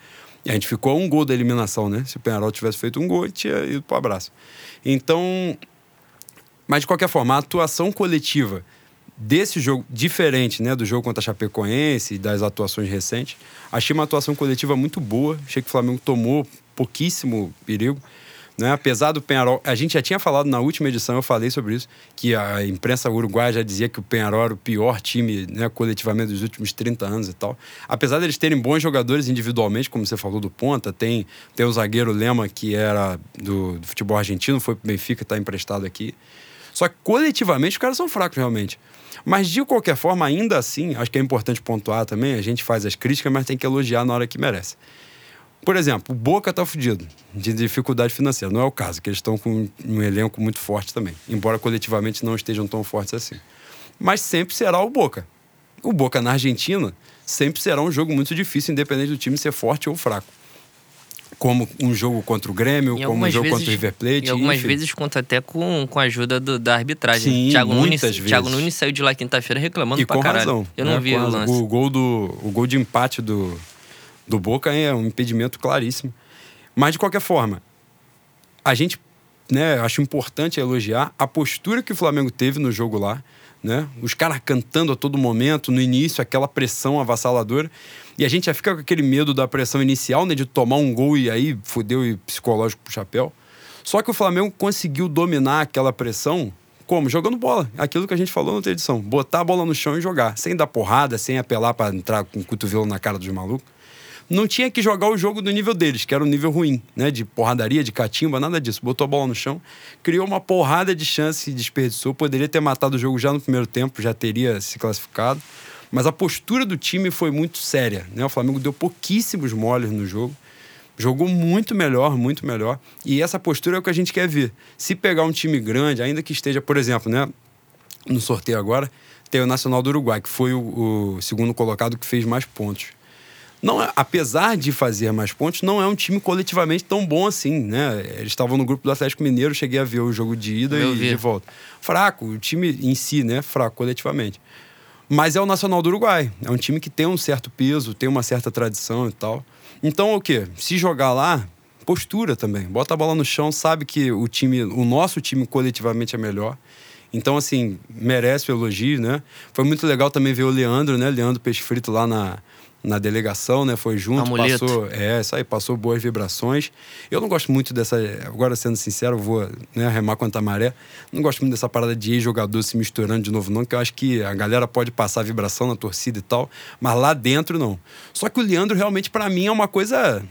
E a gente ficou a um gol da eliminação, né? Se o Penharol tivesse feito um gol, tinha ido pro abraço. Então, mas de qualquer forma, a atuação coletiva desse jogo diferente, né, do jogo contra a Chapecoense e das atuações recentes, achei uma atuação coletiva muito boa. Achei que o Flamengo tomou pouquíssimo perigo. Né? Apesar do Penharol, a gente já tinha falado na última edição, eu falei sobre isso, que a imprensa uruguaia já dizia que o Penharol era o pior time né, coletivamente dos últimos 30 anos e tal. Apesar deles terem bons jogadores individualmente, como você falou do Ponta, tem, tem o zagueiro Lema, que era do, do futebol argentino, foi pro Benfica, está emprestado aqui. Só que coletivamente os caras são fracos realmente. Mas de qualquer forma, ainda assim, acho que é importante pontuar também, a gente faz as críticas, mas tem que elogiar na hora que merece. Por exemplo, o Boca está fudido de dificuldade financeira. Não é o caso, que eles estão com um elenco muito forte também. Embora coletivamente não estejam tão fortes assim. Mas sempre será o Boca. O Boca na Argentina sempre será um jogo muito difícil, independente do time ser forte ou fraco. Como um jogo contra o Grêmio, como um jogo vezes, contra o River Plate. E algumas enfim. vezes conta até com, com a ajuda do, da arbitragem. Sim, Thiago muitas Nunes, vezes. Thiago Nunes saiu de lá quinta-feira reclamando e pra com caralho. Razão, Eu não né? vi o lance. O gol, do, o gol de empate do, do Boca é um impedimento claríssimo. Mas, de qualquer forma, a gente né, acho importante elogiar a postura que o Flamengo teve no jogo lá. Né? Os caras cantando a todo momento, no início, aquela pressão avassaladora. E a gente já fica com aquele medo da pressão inicial, né? De tomar um gol e aí fudeu e psicológico pro chapéu. Só que o Flamengo conseguiu dominar aquela pressão como? Jogando bola. Aquilo que a gente falou na outra edição. Botar a bola no chão e jogar. Sem dar porrada, sem apelar para entrar com o cotovelo na cara dos malucos não tinha que jogar o jogo do nível deles, que era um nível ruim, né? De porradaria, de catimba, nada disso. Botou a bola no chão, criou uma porrada de chance e desperdiçou. Poderia ter matado o jogo já no primeiro tempo, já teria se classificado. Mas a postura do time foi muito séria, né? O Flamengo deu pouquíssimos moles no jogo. Jogou muito melhor, muito melhor. E essa postura é o que a gente quer ver. Se pegar um time grande, ainda que esteja, por exemplo, né? No sorteio agora, tem o Nacional do Uruguai, que foi o, o segundo colocado que fez mais pontos não é, apesar de fazer mais pontos, não é um time coletivamente tão bom assim, né? Eles estavam no grupo do Atlético Mineiro, cheguei a ver o jogo de ida e vi. de volta. Fraco, o time em si, né? Fraco coletivamente. Mas é o Nacional do Uruguai. É um time que tem um certo peso, tem uma certa tradição e tal. Então, o quê? Se jogar lá, postura também. Bota a bola no chão, sabe que o time, o nosso time coletivamente é melhor. Então, assim, merece o elogio, né? Foi muito legal também ver o Leandro, né? Leandro Peixe Frito lá na, na delegação, né? Foi junto, Amuleto. passou, é, isso aí, passou boas vibrações. Eu não gosto muito dessa, agora sendo sincero, vou né, remar contra a maré. Não gosto muito dessa parada de ex-jogador se misturando de novo, não, que eu acho que a galera pode passar vibração na torcida e tal, mas lá dentro não. Só que o Leandro realmente para mim é uma coisa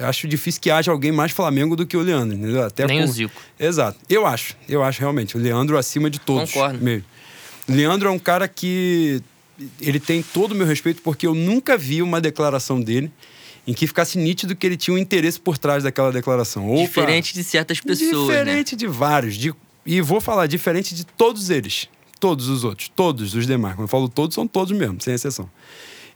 acho difícil que haja alguém mais Flamengo do que o Leandro, entendeu? Até Nem com... o Zico. Exato. Eu acho, eu acho realmente. O Leandro acima de todos. Concordo. Mesmo. Leandro é um cara que ele tem todo o meu respeito porque eu nunca vi uma declaração dele em que ficasse nítido que ele tinha um interesse por trás daquela declaração. Ou diferente de certas pessoas. Né? Diferente né? de vários. De... E vou falar, diferente de todos eles. Todos os outros. Todos os demais. Quando eu falo todos, são todos mesmo, sem exceção.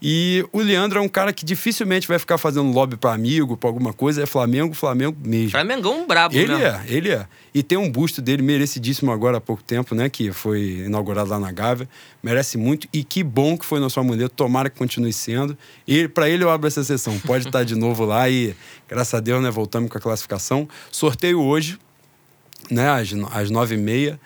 E o Leandro é um cara que dificilmente vai ficar fazendo lobby para amigo, para alguma coisa. É Flamengo, Flamengo mesmo. Flamengão brabo, Ele é, ele é. E tem um busto dele merecidíssimo agora há pouco tempo, né? Que foi inaugurado lá na Gávea. Merece muito. E que bom que foi nosso amuleto. Tomara que continue sendo. E para ele eu abro essa sessão. Pode estar de [laughs] novo lá e, graças a Deus, né? Voltamos com a classificação. Sorteio hoje, né? Às, às nove e meia.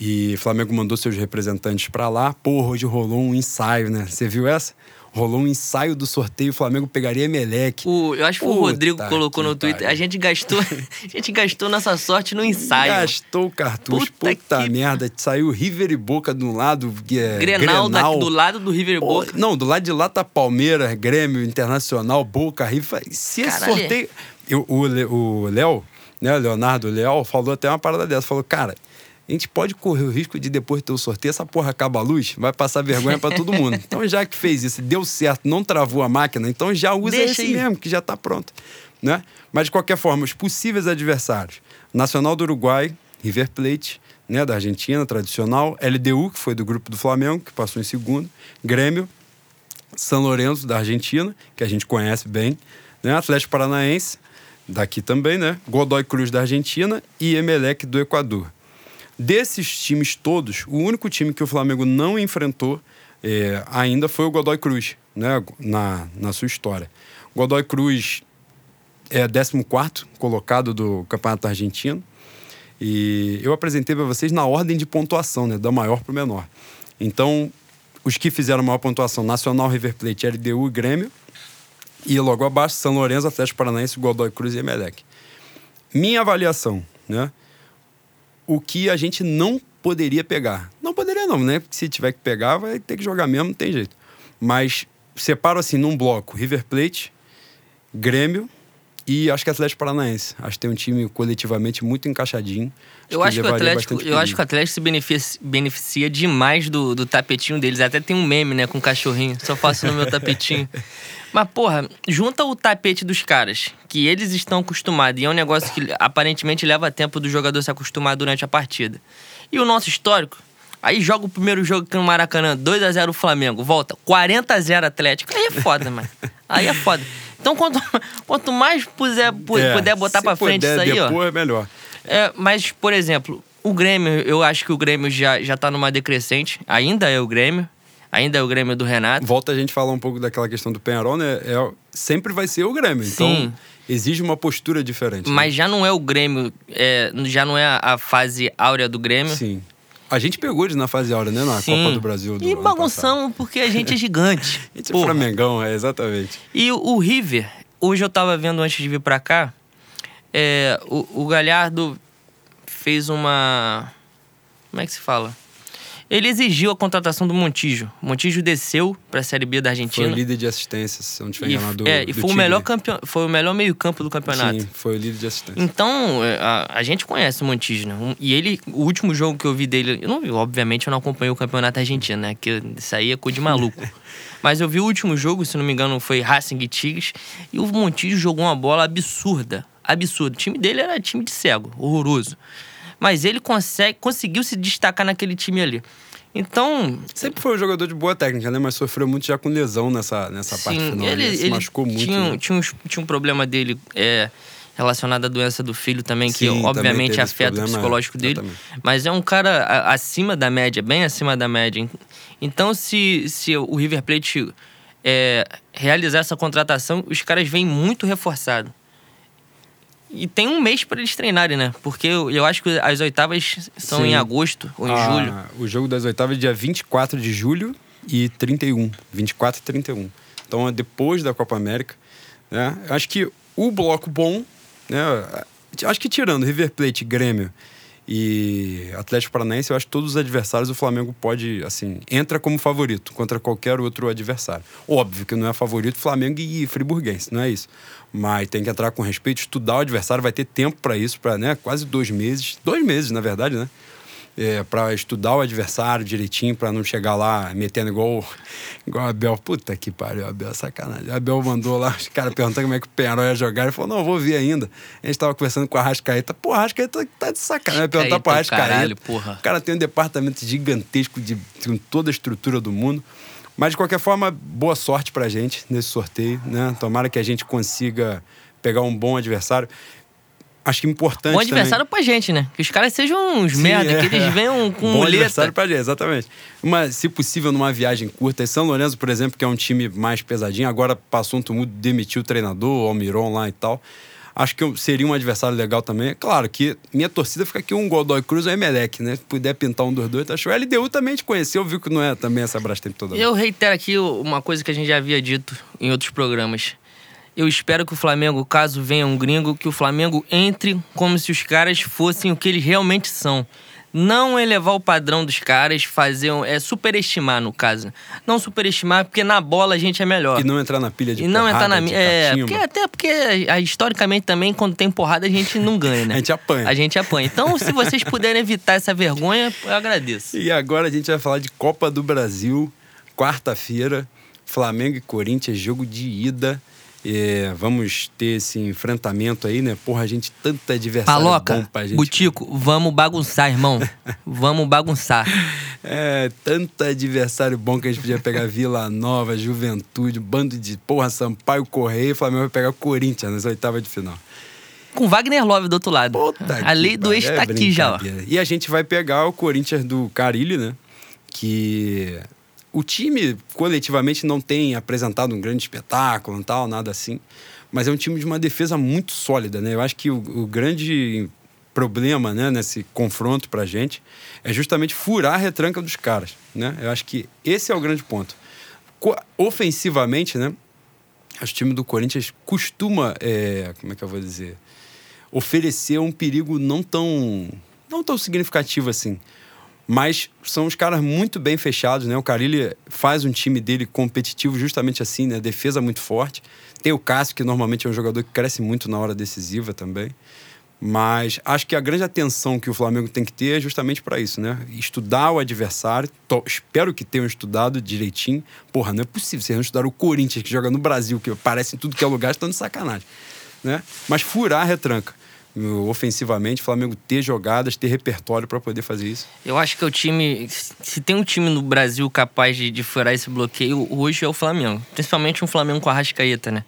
E Flamengo mandou seus representantes para lá. Porra, hoje rolou um ensaio, né? Você viu essa? Rolou um ensaio do sorteio, o Flamengo pegaria Emelec. O, eu acho que o Rodrigo colocou no Twitter. A gente gastou, [laughs] a gente gastou nossa sorte no ensaio. Gastou o cartucho, puta, puta que... merda. Saiu River e Boca do lado. É, Grenal, Grenal. Da, do lado do River e Boca. Não, do lado de lá tá Palmeiras, Grêmio, Internacional, Boca, River. Se esse Caralho. sorteio. Eu, o Léo, né, Leonardo Leal, falou até uma parada dessa. Falou, cara a gente pode correr o risco de depois ter o sorteio, essa porra acaba a luz, vai passar vergonha para todo mundo. [laughs] Então, já que fez isso, deu certo, não travou a máquina, então já usa Deixa esse aí. mesmo, que já está pronto. Né? Mas, de qualquer forma, os possíveis adversários: Nacional do Uruguai, River Plate, né, da Argentina, tradicional, LDU, que foi do grupo do Flamengo, que passou em segundo, Grêmio, São Lourenço, da Argentina, que a gente conhece bem, né, Atlético Paranaense, daqui também, né, Godoy Cruz, da Argentina, e Emelec, do Equador. Desses times todos, o único time que o Flamengo não enfrentou é, ainda foi o Godoy Cruz, né, na, na sua história. Godoy Cruz é 14 colocado do Campeonato Argentino. E eu apresentei para vocês na ordem de pontuação, né, da maior para o menor. Então, os que fizeram maior pontuação: Nacional, River Plate, LDU e Grêmio. E logo abaixo, São Lourenço, Atlético Paranaense, Godoy Cruz e Emelec. minha avaliação, né? O que a gente não poderia pegar. Não poderia não, né? Porque se tiver que pegar, vai ter que jogar mesmo, não tem jeito. Mas separo assim num bloco River Plate, Grêmio e acho que Atlético Paranaense. Acho que tem um time coletivamente muito encaixadinho. Eu, acho que o Atlético, eu acho que o Atlético se beneficia, beneficia demais do, do tapetinho deles. Até tem um meme, né, com um cachorrinho. Só faço no meu [laughs] tapetinho. Mas, porra, junta o tapete dos caras, que eles estão acostumados, e é um negócio que aparentemente leva tempo do jogador se acostumar durante a partida. E o nosso histórico, aí joga o primeiro jogo aqui no Maracanã, 2 a 0 o Flamengo, volta 40 a 0 Atlético. Aí é foda, mano. Aí é foda. Então, quanto, quanto mais puder, é, puder botar pra frente puder, isso aí, depois ó. é melhor. É, mas, por exemplo, o Grêmio, eu acho que o Grêmio já, já tá numa decrescente. Ainda é o Grêmio. Ainda é o Grêmio do Renato. Volta a gente falar um pouco daquela questão do Penharol, né? É, sempre vai ser o Grêmio. Então, Sim. Então, exige uma postura diferente. Né? Mas já não é o Grêmio, é, já não é a fase áurea do Grêmio. Sim. A gente pegou eles na fase áurea, né? Na Sim. Copa do Brasil. Do e bagunçamos porque a gente é gigante. [laughs] a gente é Flamengão, é, exatamente. E o, o River, hoje eu tava vendo antes de vir para cá, é, o, o Galhardo fez uma. Como é que se fala? Ele exigiu a contratação do Montijo. O Montijo desceu para a Série B da Argentina. Foi o líder de assistências, se não tiver enganado. É, e foi o, melhor campeão, foi o melhor meio-campo do campeonato. Sim, foi o líder de assistências. Então, é, a, a gente conhece o Montijo, né? E ele, o último jogo que eu vi dele, eu não vi, obviamente eu não acompanhei o campeonato argentino, né? Que isso aí é coisa de maluco. [laughs] Mas eu vi o último jogo, se não me engano, foi Racing e Tigres, e o Montijo jogou uma bola absurda. Absurda. O time dele era time de cego, horroroso. Mas ele consegue, conseguiu se destacar naquele time ali. Então. Sempre foi um jogador de boa técnica, né? Mas sofreu muito já com lesão nessa, nessa sim, parte final. Ele, ele se machucou muito. Tinha, né? tinha, um, tinha um problema dele é, relacionado à doença do filho também, que sim, obviamente também afeta problema, o psicológico dele. Exatamente. Mas é um cara acima da média, bem acima da média. Então, se, se o River Plate é, realizar essa contratação, os caras vêm muito reforçados. E tem um mês para eles treinarem, né? Porque eu, eu acho que as oitavas são Sim. em agosto ou em ah, julho. O jogo das oitavas é dia 24 de julho e 31. 24 e 31. Então é depois da Copa América. Né? Acho que o bloco bom, né? Acho que tirando River Plate, Grêmio e Atlético Paranaense, eu acho que todos os adversários o Flamengo pode, assim, entra como favorito contra qualquer outro adversário. Óbvio que não é favorito Flamengo e Friburguense, não é isso. Mas tem que entrar com respeito, estudar o adversário, vai ter tempo para isso, para né, quase dois meses, dois meses na verdade, né? É, para estudar o adversário direitinho, para não chegar lá metendo igual, igual a Abel. Puta que pariu, Abel, sacanagem. A Abel mandou lá, os caras perguntando como é que o Penharol ia jogar. Ele falou: não, vou ver ainda. A gente tava conversando com a Rascaeta. Pô, a Rascaeta tá de sacanagem. Vai perguntar pro Rascaeta. Caralho, porra. O cara tem um departamento gigantesco de, com toda a estrutura do mundo. Mas, de qualquer forma, boa sorte pra gente nesse sorteio, né? Tomara que a gente consiga pegar um bom adversário acho que importante. Bom adversário também. pra gente, né? Que os caras sejam uns Sim, merda, é. que eles venham [laughs] com Bom muleta. adversário pra gente, exatamente. Uma, se possível, numa viagem curta. São Lourenço, por exemplo, que é um time mais pesadinho, agora passou um tumulto, demitiu o treinador, o Almiron lá e tal. Acho que seria um adversário legal também. Claro que minha torcida fica aqui um Godoy Cruz ou Emelec, né? Se puder pintar um dos dois, tá show. A LDU também te conheceu, viu que não é também essa Brastemp toda. Eu reitero aqui uma coisa que a gente já havia dito em outros programas. Eu espero que o Flamengo, caso venha um gringo, que o Flamengo entre como se os caras fossem o que eles realmente são. Não elevar o padrão dos caras, fazer um, é superestimar no caso. Não superestimar porque na bola a gente é melhor. E não entrar na pilha de e não entrar na é, porque, até porque historicamente também quando tem porrada a gente não ganha, né? [laughs] a gente apanha. A gente apanha. Então, se vocês puderem evitar essa vergonha, eu agradeço. E agora a gente vai falar de Copa do Brasil, quarta-feira, Flamengo e Corinthians, jogo de ida. É, vamos ter esse enfrentamento aí, né? Porra, a gente tanta adversário Paloca, bom pra gente. Butico, vamos bagunçar, irmão. [laughs] vamos bagunçar. É, tanta adversário bom que a gente podia pegar Vila Nova, Juventude, bando de porra, Sampaio Correia, Flamengo vai pegar Corinthians nas oitavas de final. Com Wagner Love do outro lado. Puta a lei do ex tá é aqui já, ó. E a gente vai pegar o Corinthians do Carilli, né? Que o time coletivamente não tem apresentado um grande espetáculo tal, nada assim. Mas é um time de uma defesa muito sólida, né? Eu acho que o, o grande problema né, nesse confronto pra gente é justamente furar a retranca dos caras, né? Eu acho que esse é o grande ponto. Ofensivamente, né? O time do Corinthians costuma, é, como é que eu vou dizer? oferecer um perigo não tão, não tão significativo assim. Mas são os caras muito bem fechados, né? O Carilli faz um time dele competitivo justamente assim, né? Defesa muito forte. Tem o Cássio, que normalmente é um jogador que cresce muito na hora decisiva também. Mas acho que a grande atenção que o Flamengo tem que ter é justamente para isso, né? Estudar o adversário. Tô, espero que tenham estudado direitinho. Porra, não é possível. Vocês não estudaram o Corinthians, que joga no Brasil, que aparece em tudo que é lugar, estão de sacanagem. Né? Mas furar a retranca. Ofensivamente, o Flamengo ter jogadas, ter repertório para poder fazer isso. Eu acho que é o time. Se tem um time no Brasil capaz de, de furar esse bloqueio, hoje é o Flamengo. Principalmente um Flamengo com a Rascaeta, né?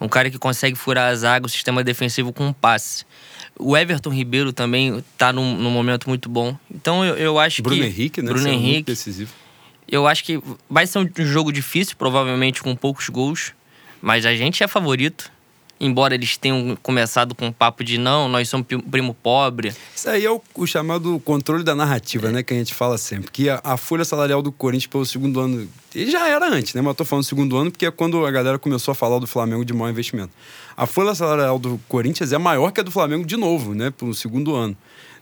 Um cara que consegue furar a zaga, o sistema defensivo com um passe. O Everton Ribeiro também tá num, num momento muito bom. Então eu, eu acho Bruno que. Henrique, né? Bruno é Henrique. muito decisivo. Eu acho que vai ser um jogo difícil, provavelmente com poucos gols. Mas a gente é favorito. Embora eles tenham começado com um papo de não, nós somos primo pobre. Isso aí é o, o chamado controle da narrativa, né? Que a gente fala sempre. Que a, a folha salarial do Corinthians pelo segundo ano. Ele já era antes, né? Mas eu tô falando segundo ano porque é quando a galera começou a falar do Flamengo de mau investimento. A folha salarial do Corinthians é maior que a do Flamengo de novo, né? Pelo segundo ano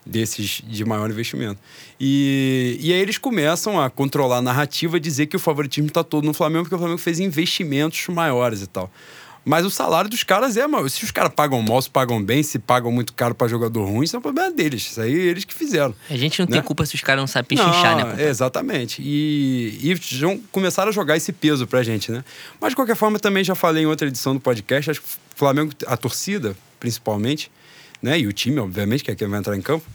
desses de maior investimento. E, e aí eles começam a controlar a narrativa, dizer que o favoritismo está todo no Flamengo, porque o Flamengo fez investimentos maiores e tal. Mas o salário dos caras é maior. Se os caras pagam mal, se pagam bem, se pagam muito caro para jogador ruim, isso é um problema deles. Isso aí eles que fizeram. A gente não Né? tem culpa se os caras não sabem pechinchar, né? É, exatamente. E, e já começaram a jogar esse peso pra gente, né? Mas de qualquer forma, também já falei em outra edição do podcast, acho que o Flamengo, a torcida, principalmente, né? E o time, obviamente, que é quem vai entrar em campo,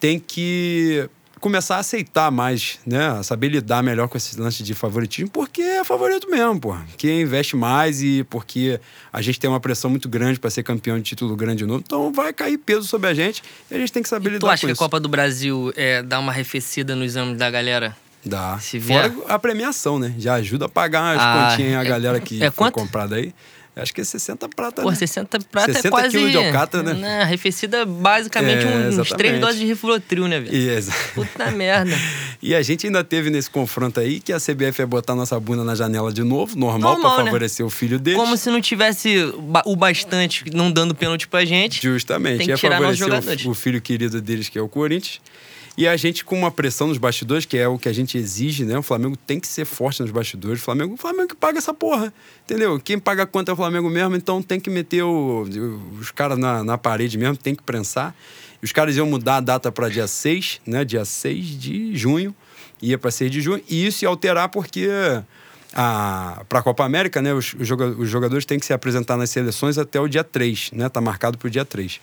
tem que começar a aceitar mais, né? A saber lidar melhor com esse lance de favoritismo, porque é favorito mesmo, pô. Quem investe mais e porque a gente tem uma pressão muito grande para ser campeão de título grande de novo, então vai cair peso sobre a gente e a gente tem que saber Tu lidar acha com que a isso. Copa do Brasil é, dá uma arrefecida no exame da galera? Dá. Se vier- Fora a premiação, né? Já ajuda a pagar as Ah, continhas a é- galera que é foi comprada aí. Acho que é 60 prata, Pô, né? 60 prata 60 é quase... quilos de alcatra, né? Arrefecida basicamente É, uns exatamente. três doses de Rivotril, né, velho? Exa- Puta [laughs] merda. e a gente ainda teve nesse confronto aí que a CBF ia botar nossa bunda na janela de novo, normal, Normal, pra né? favorecer o filho deles. Como se não tivesse o bastante não dando pênalti pra gente. Justamente. Tem que ia tirar favorecer o, o filho querido deles, que é o Corinthians. E a gente com uma pressão nos bastidores, que é o que a gente exige, né? O Flamengo tem que ser forte nos bastidores. O Flamengo, o Flamengo que paga essa porra, entendeu? Quem paga conta é o Flamengo mesmo, então tem que meter o- os caras na, na parede mesmo, tem que prensar. Os caras iam mudar a data para dia 6, né? Dia 6 de junho. Ia para 6 de junho. E isso ia alterar porque para a Copa América, né, os, os joga- os jogadores têm que se apresentar nas seleções até o dia 3, né? Tá marcado para o dia 3.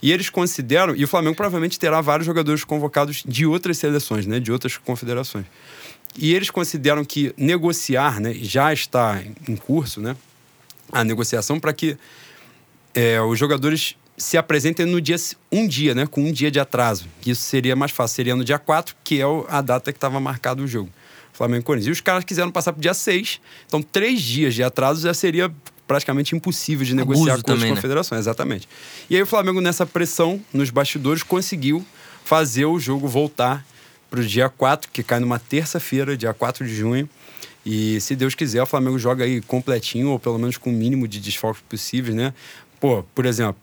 E eles consideram, e o Flamengo provavelmente terá vários jogadores convocados de outras seleções, né, de outras confederações. E eles consideram que negociar, né, já está em curso, né, a negociação para que é, os jogadores se apresentem no dia um dia, né, com um dia de atraso. Isso seria mais fácil, seria no dia 4, que é a data que estava marcado o jogo. Flamengo e Corinthians. E os caras quiseram passar para o dia 6, então três dias de atraso já seria praticamente impossível de Abuso negociar com também, as né? confederações, exatamente. E aí o Flamengo, nessa pressão nos bastidores, conseguiu fazer o jogo voltar para o dia 4, que cai numa terça-feira, dia 4 de junho. E se Deus quiser, o Flamengo joga aí completinho, ou pelo menos com o mínimo de desfalques possíveis, né? Pô, por exemplo,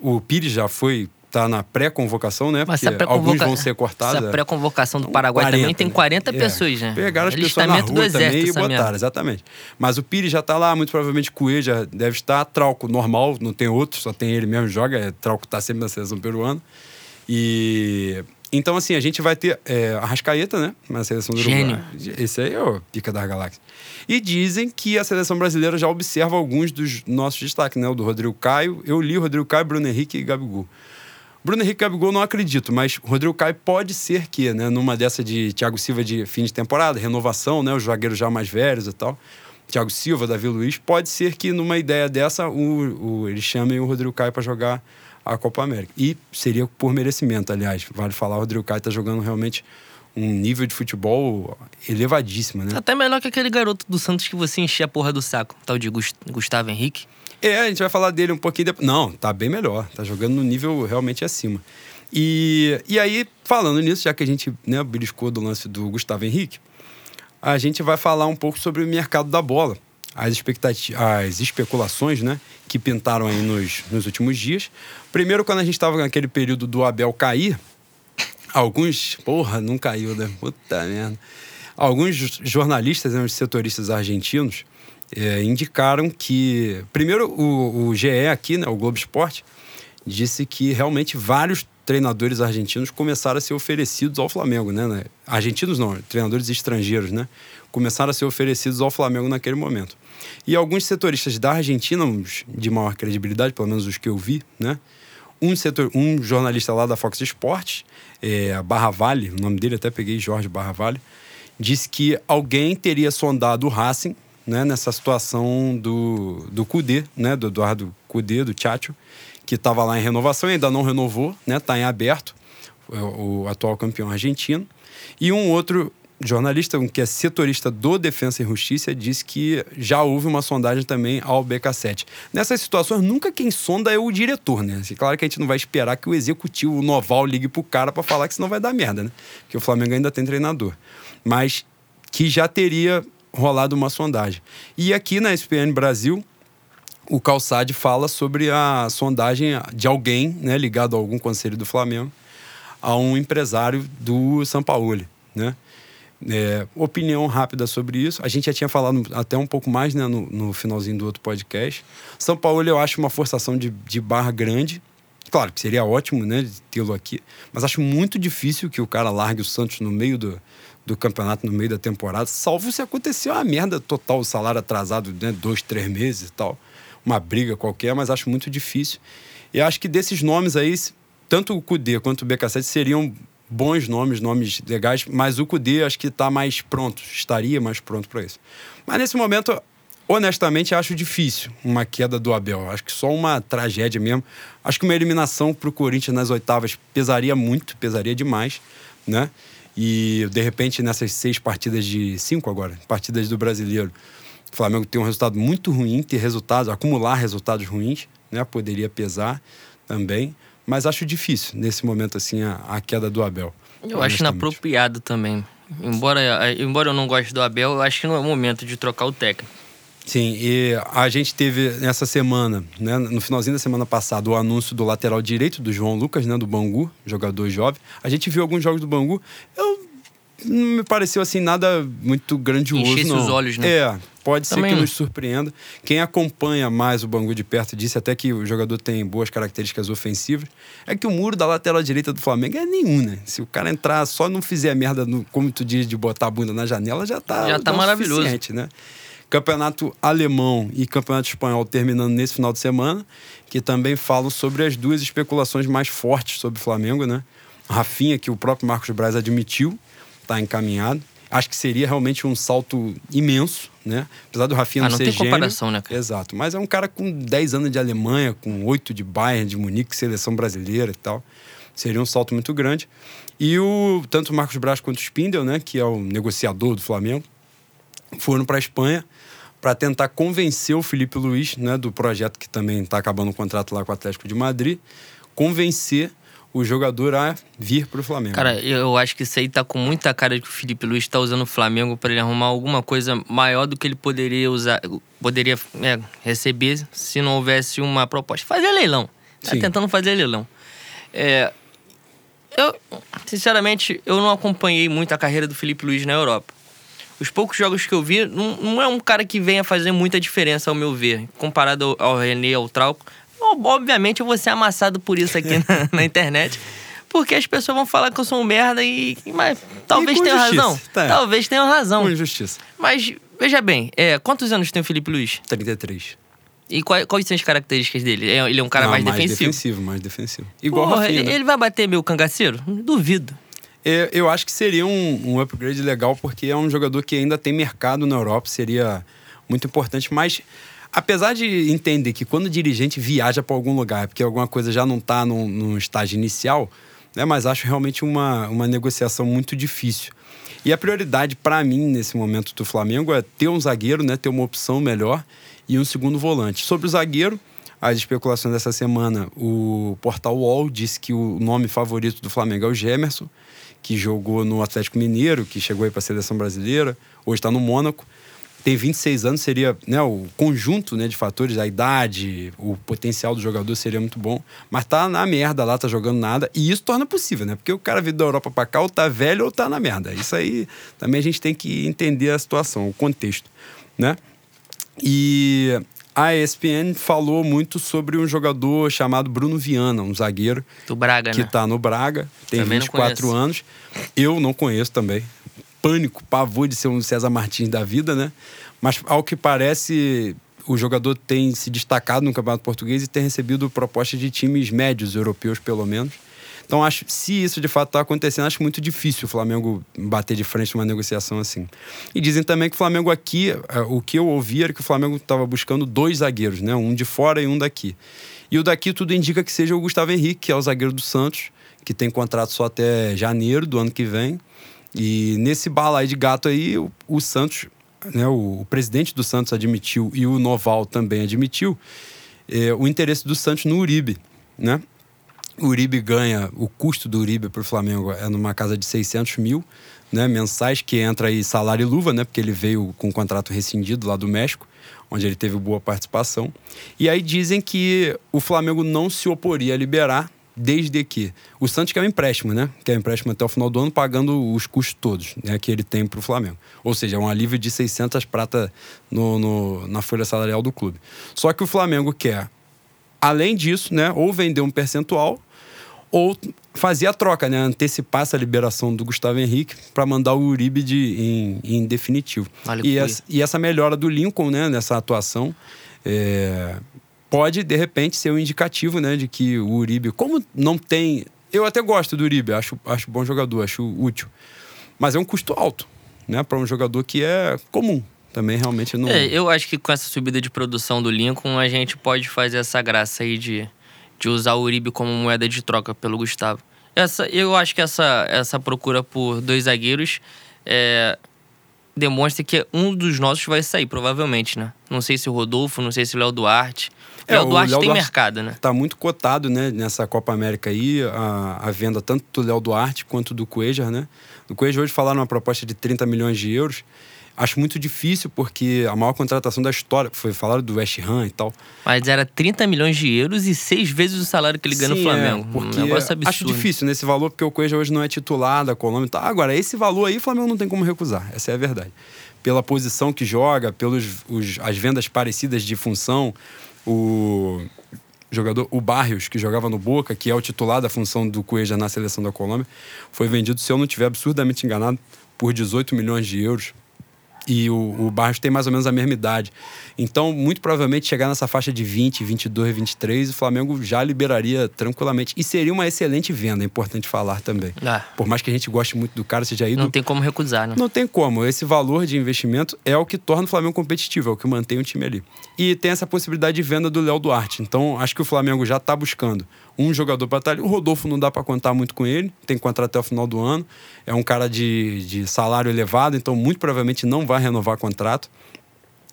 o Pires já foi, tá na pré-convocação, né? Mas Porque alguns vão ser cortados. Essa é. pré-convocação do Paraguai também tem 40 É, pessoas, né? Pegaram as pessoas na Alistamento rua do exército, também e botaram, merda. exatamente. Mas o Pires já tá lá, muito provavelmente Cuê já deve estar. Trauco normal, não tem outro, só tem ele mesmo joga. É, Trauco tá sempre na seleção peruana. E... Então, assim, a gente vai ter é, a Rascaeta, né? Na seleção do Gênio. Uruguai. Esse aí é o pica das galáxias. E dizem que a seleção brasileira já observa alguns dos nossos destaques, né? O do Rodrigo Caio. Eu li o Rodrigo Caio, Bruno Henrique e Gabigol. Bruno Henrique Gabigol não acredito, mas Rodrigo Caio pode ser que, né? Numa dessa de Thiago Silva de fim de temporada, renovação, né? Os zagueiros já mais velhos e tal. Thiago Silva, Davi Luiz, pode ser que numa ideia dessa o, o, eles chamem o Rodrigo Caio para jogar a Copa América. E seria por merecimento, aliás. Vale falar, o Rodrigo Caio está jogando realmente um nível de futebol elevadíssimo, né? Até melhor que aquele garoto do Santos que você enchia a porra do saco, tal de Gus- Gustavo Henrique. É, a gente vai falar dele um pouquinho depois. Não, tá bem melhor. Tá jogando no nível realmente acima. E, e aí, falando nisso, já que a gente né, beliscou do lance do Gustavo Henrique, a gente vai falar um pouco sobre o mercado da bola. as, as especulações né, que pintaram aí nos, nos últimos dias. Primeiro, quando a gente estava naquele período do Abel cair, alguns. Porra, não caiu, né? Puta merda. Alguns jornalistas, né, os setoristas argentinos, é, indicaram que. Primeiro, o, o GE aqui, né, o Globo Esporte, disse que realmente vários treinadores argentinos começaram a ser oferecidos ao Flamengo, né? Argentinos não, treinadores estrangeiros, né? Começaram a ser oferecidos ao Flamengo naquele momento. E alguns setoristas da Argentina, de maior credibilidade, pelo menos os que eu vi, né? Um, setor, um jornalista lá da Fox Sports, é, Barra Vale, o nome dele até peguei, Jorge Barra Vale, disse que alguém teria sondado o Racing né, nessa situação do, do Cudê, né, do Eduardo Cudê, do Tchatcho, que estava lá em renovação e ainda não renovou, né, está em aberto, o, o atual campeão argentino. E um outro jornalista, que é setorista do Defensa e Justiça, disse que já houve uma sondagem também ao BK7. Nessas situações, nunca quem sonda é o diretor, né? Assim, claro que a gente não vai esperar que o executivo, o Noval, ligue pro cara para falar que senão vai dar merda, né? Porque o Flamengo ainda tem treinador. Mas que já teria rolado uma sondagem. E aqui na SPN Brasil, o Calçade fala sobre a sondagem de alguém, né, ligado a algum conselho do Flamengo, a um empresário do São Paulo, né? É, opinião rápida sobre isso. A gente já tinha falado até um pouco mais né, no, no, finalzinho do outro podcast. São Paulo eu acho uma forçação de, de barra grande. Claro que seria ótimo né, tê-lo aqui, mas acho muito difícil que o cara largue o Santos no meio do, do campeonato, no meio da temporada, salvo se acontecer uma merda total, o salário atrasado né, dois, três meses e tal. Uma briga qualquer, mas acho muito difícil. E acho que desses nomes aí, tanto o Cudê quanto o BK7 seriam bons nomes, nomes legais, mas o Cudê acho que está mais pronto, estaria mais pronto para isso. Mas nesse momento, honestamente, acho difícil uma queda do Abel. Acho que só uma tragédia mesmo. Acho que uma eliminação para o Corinthians nas oitavas pesaria muito, pesaria demais, né? E de repente, nessas seis partidas de cinco agora, partidas do brasileiro, o Flamengo tem um resultado muito ruim, ter resultados, acumular resultados ruins, né? Poderia pesar também mas acho difícil nesse momento assim a, a queda do Abel. Eu acho inapropriado também. Embora, embora eu não goste do Abel, eu acho que não é o momento de trocar o técnico. Sim, e a gente teve nessa semana, né, no finalzinho da semana passada, o anúncio do lateral direito do João Lucas, né, do Bangu, jogador jovem. A gente viu alguns jogos do Bangu. Eu não me pareceu assim nada muito grandioso. Enchesse não. os olhos, né? É, pode Também ser que nos surpreenda. Quem acompanha mais o Bangu de perto disse até que o jogador tem boas características ofensivas. É que o muro da lateral direita do Flamengo é nenhum, né? Se o cara entrar só não fizer merda, no, como tu diz, de botar a bunda na janela, já tá, já tá maravilhoso. Né? Campeonato alemão e campeonato espanhol terminando nesse final de semana, que também falam sobre as duas especulações mais fortes sobre o Flamengo, né? Rafinha, que o próprio Marcos Braz admitiu, está encaminhado. Acho que seria realmente um salto imenso, né? Apesar do Rafinha ah, não, não ser tem comparação, né, cara? Exato. Mas é um cara com 10 anos de Alemanha, com 8 de Bayern, de Munique, seleção brasileira e tal. Seria um salto muito grande. E o tanto o Marcos Braz quanto o Spindel, né, que é o negociador do Flamengo, foram para a Espanha para tentar convencer o Felipe Luiz, né, do projeto que também está acabando o contrato lá com o Atlético de Madrid, convencer o jogador a vir para o Flamengo. Cara, eu acho que isso aí tá com muita cara de que o Felipe Luiz está usando o Flamengo para ele arrumar alguma coisa maior do que ele poderia usar, poderia é, receber se não houvesse uma proposta. Fazer leilão. Tá Sim. tentando fazer leilão. É, eu, sinceramente, eu não acompanhei muito a carreira do Felipe Luiz na Europa. Os poucos jogos que eu vi, não, não é um cara que venha fazer muita diferença, ao meu ver, comparado ao, ao René, ao Trauco obviamente eu vou ser amassado por isso aqui na, [laughs] na, internet. Porque as pessoas vão falar que eu sou um merda e. Mas talvez tenham razão. Tá. Talvez tenham razão. Com injustiça. Mas, veja bem, é, quantos anos tem o Felipe Luiz? 33. E quais, quais são as características dele? É, ele é um cara Não, mais, mais defensivo? Mais defensivo, mais defensivo. Igual Porra, Rafinha, ele, né? ele vai bater meu cangaceiro? Duvido. É, eu acho que seria um, um upgrade legal, porque é um jogador que ainda tem mercado na Europa, seria muito importante, mas Apesar de entender que quando o dirigente viaja para algum lugar, porque alguma coisa já não está no, estágio inicial, né, mas acho realmente uma, uma negociação muito difícil. E a prioridade para mim nesse momento do Flamengo é ter um zagueiro, né, ter uma opção melhor e um segundo volante. Sobre o zagueiro, as especulações dessa semana, o portal UOL disse que o nome favorito do Flamengo é o Gemerson, que jogou no Atlético Mineiro, que chegou aí para a seleção brasileira, hoje está no Mônaco tem 26 anos, seria né, o conjunto né, de fatores, a idade, o potencial do jogador seria muito bom. Mas tá na merda lá, tá jogando nada. E isso torna possível, né? Porque o cara vindo da Europa pra cá, ou tá velho ou tá na merda. Isso aí também a gente tem que entender a situação, o contexto, né? E a ESPN falou muito sobre um jogador chamado Bruno Viana, um zagueiro. Do Braga, que né? tá no Braga, tem Também não 24 conheço. anos. Eu não conheço também. Pânico, pavor de ser um César Martins da vida, né? Mas ao que parece, o jogador tem se destacado no Campeonato Português e tem recebido propostas de times médios europeus, pelo menos. Então, acho se isso de fato está acontecendo, acho muito difícil o Flamengo bater de frente numa negociação assim. E dizem também que o Flamengo aqui, eh, o que eu ouvi era que o Flamengo estava buscando dois zagueiros, né? Um de fora e um daqui. E o daqui tudo indica que seja o Gustavo Henrique, que é o zagueiro do Santos, que tem contrato só até janeiro do ano que vem. E nesse bala aí de gato aí, o, o Santos, né, o, o presidente do Santos admitiu e o Noval também admitiu eh, o interesse do Santos no Uribe, né? O Uribe ganha, o custo do Uribe para o Flamengo é numa casa de 600 mil né, mensais, que entra aí salário e luva, né? Porque ele veio com um contrato rescindido lá do México, onde ele teve boa participação. E aí dizem que o Flamengo não se oporia a liberar, desde que o Santos quer um empréstimo, né? Quer um empréstimo até o final do ano, pagando os custos todos né, que ele tem para o Flamengo. Ou seja, é um alívio de 600 prata no, no- na folha salarial do clube. Só que o Flamengo quer, além disso, né, ou vender um percentual ou fazer a troca, né? Antecipar essa liberação do Gustavo Henrique para mandar o Uribe de, em, em definitivo. Olha E essa, e essa melhora do Lincoln, né, nessa atuação, é, pode, de repente, ser um indicativo, né, de que o Uribe, como não tem. Eu até gosto do Uribe, acho, acho bom jogador, acho útil. Mas é um custo alto, né, para um jogador que é comum. Também realmente não. É, eu acho que com essa subida de produção do Lincoln, a gente pode fazer essa graça aí de, de usar o Uribe como moeda de troca pelo Gustavo. Essa, eu acho que essa, essa procura por dois zagueiros é, demonstra que um dos nossos vai sair, provavelmente, né? Não sei se o Rodolfo, não sei se o Léo Duarte. É, Léo o Duarte Léo tem Duarte- mercado, né? Tá muito cotado, né, nessa Copa América aí, a, a venda tanto do Léo Duarte quanto do Cuejar, né? Do Cuejar hoje falaram uma proposta de 30 milhões de euros. Acho muito difícil, porque a maior contratação da história, foi falaram do West Ham e tal. Mas era 30 milhões de euros e seis vezes o salário que ele ganha no Sim, Flamengo. é, porque um negócio absurdo. acho difícil nesse valor, porque o Cuejar hoje não é titular da Colômbia. Agora, esse valor aí o Flamengo não tem como recusar, essa é a verdade. Pela posição que joga, pelas as vendas parecidas de função, o jogador, o Barrios, que jogava no Boca, que é o titular da função do Cuejar na seleção da Colômbia, foi vendido, se eu não estiver absurdamente enganado, por 18 milhões de euros. E o, o Barros tem mais ou menos a mesma idade. Então, muito provavelmente, chegar nessa faixa de 20, 22, 23, o Flamengo já liberaria tranquilamente. E seria uma excelente venda, é importante falar também. Ah, Por mais que a gente goste muito do cara, seja ido. não tem como recusar, né? Não tem como. Esse valor de investimento é o que torna o Flamengo competitivo, é o que mantém o time ali. E tem essa possibilidade de venda do Léo Duarte. Então, acho que o Flamengo já está buscando um jogador para estar ali. O Rodolfo não dá para contar muito com ele, tem contrato até o final do ano. É um cara de, de salário elevado, então muito provavelmente não vai renovar contrato.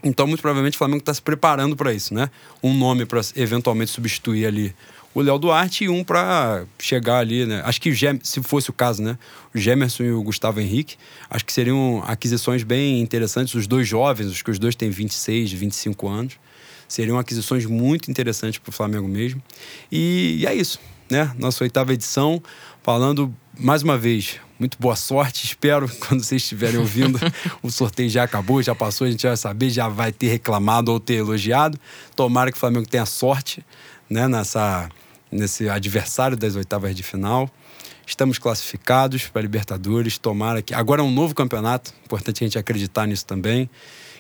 Então, muito provavelmente, o Flamengo está se preparando para isso, né? Um nome para eventualmente substituir ali o Léo Duarte e um para chegar ali, né? Acho que, se fosse o caso, né? O Gemerson e o Gustavo Henrique, acho que seriam aquisições bem interessantes. Os dois jovens, acho que os dois têm 26, 25 anos. Seriam aquisições muito interessantes para o Flamengo mesmo. E, e é isso, né? Nossa oitava edição, falando mais uma vez, muito boa sorte. Espero que [laughs] quando vocês estiverem ouvindo, [laughs] o sorteio já acabou, já passou, a gente já vai saber, já vai ter reclamado ou ter elogiado. Tomara que o Flamengo tenha sorte né, nessa, nesse adversário das oitavas de final. Estamos classificados para a Libertadores. Tomara que. Agora é um novo campeonato, importante a gente acreditar nisso também.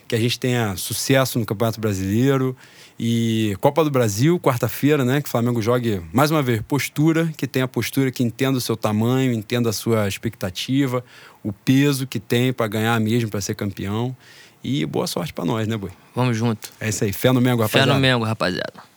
Que a gente tenha sucesso no Campeonato Brasileiro. E Copa do Brasil, quarta-feira, né? Que o Flamengo jogue, mais uma vez, postura, que tenha postura, que entenda o seu tamanho, entenda a sua expectativa, o peso que tem para ganhar mesmo, para ser campeão. E boa sorte para nós, né, Boi? Vamos junto. É isso aí. Fé no Mengo, Fé rapaziada. no Mengo, rapaziada.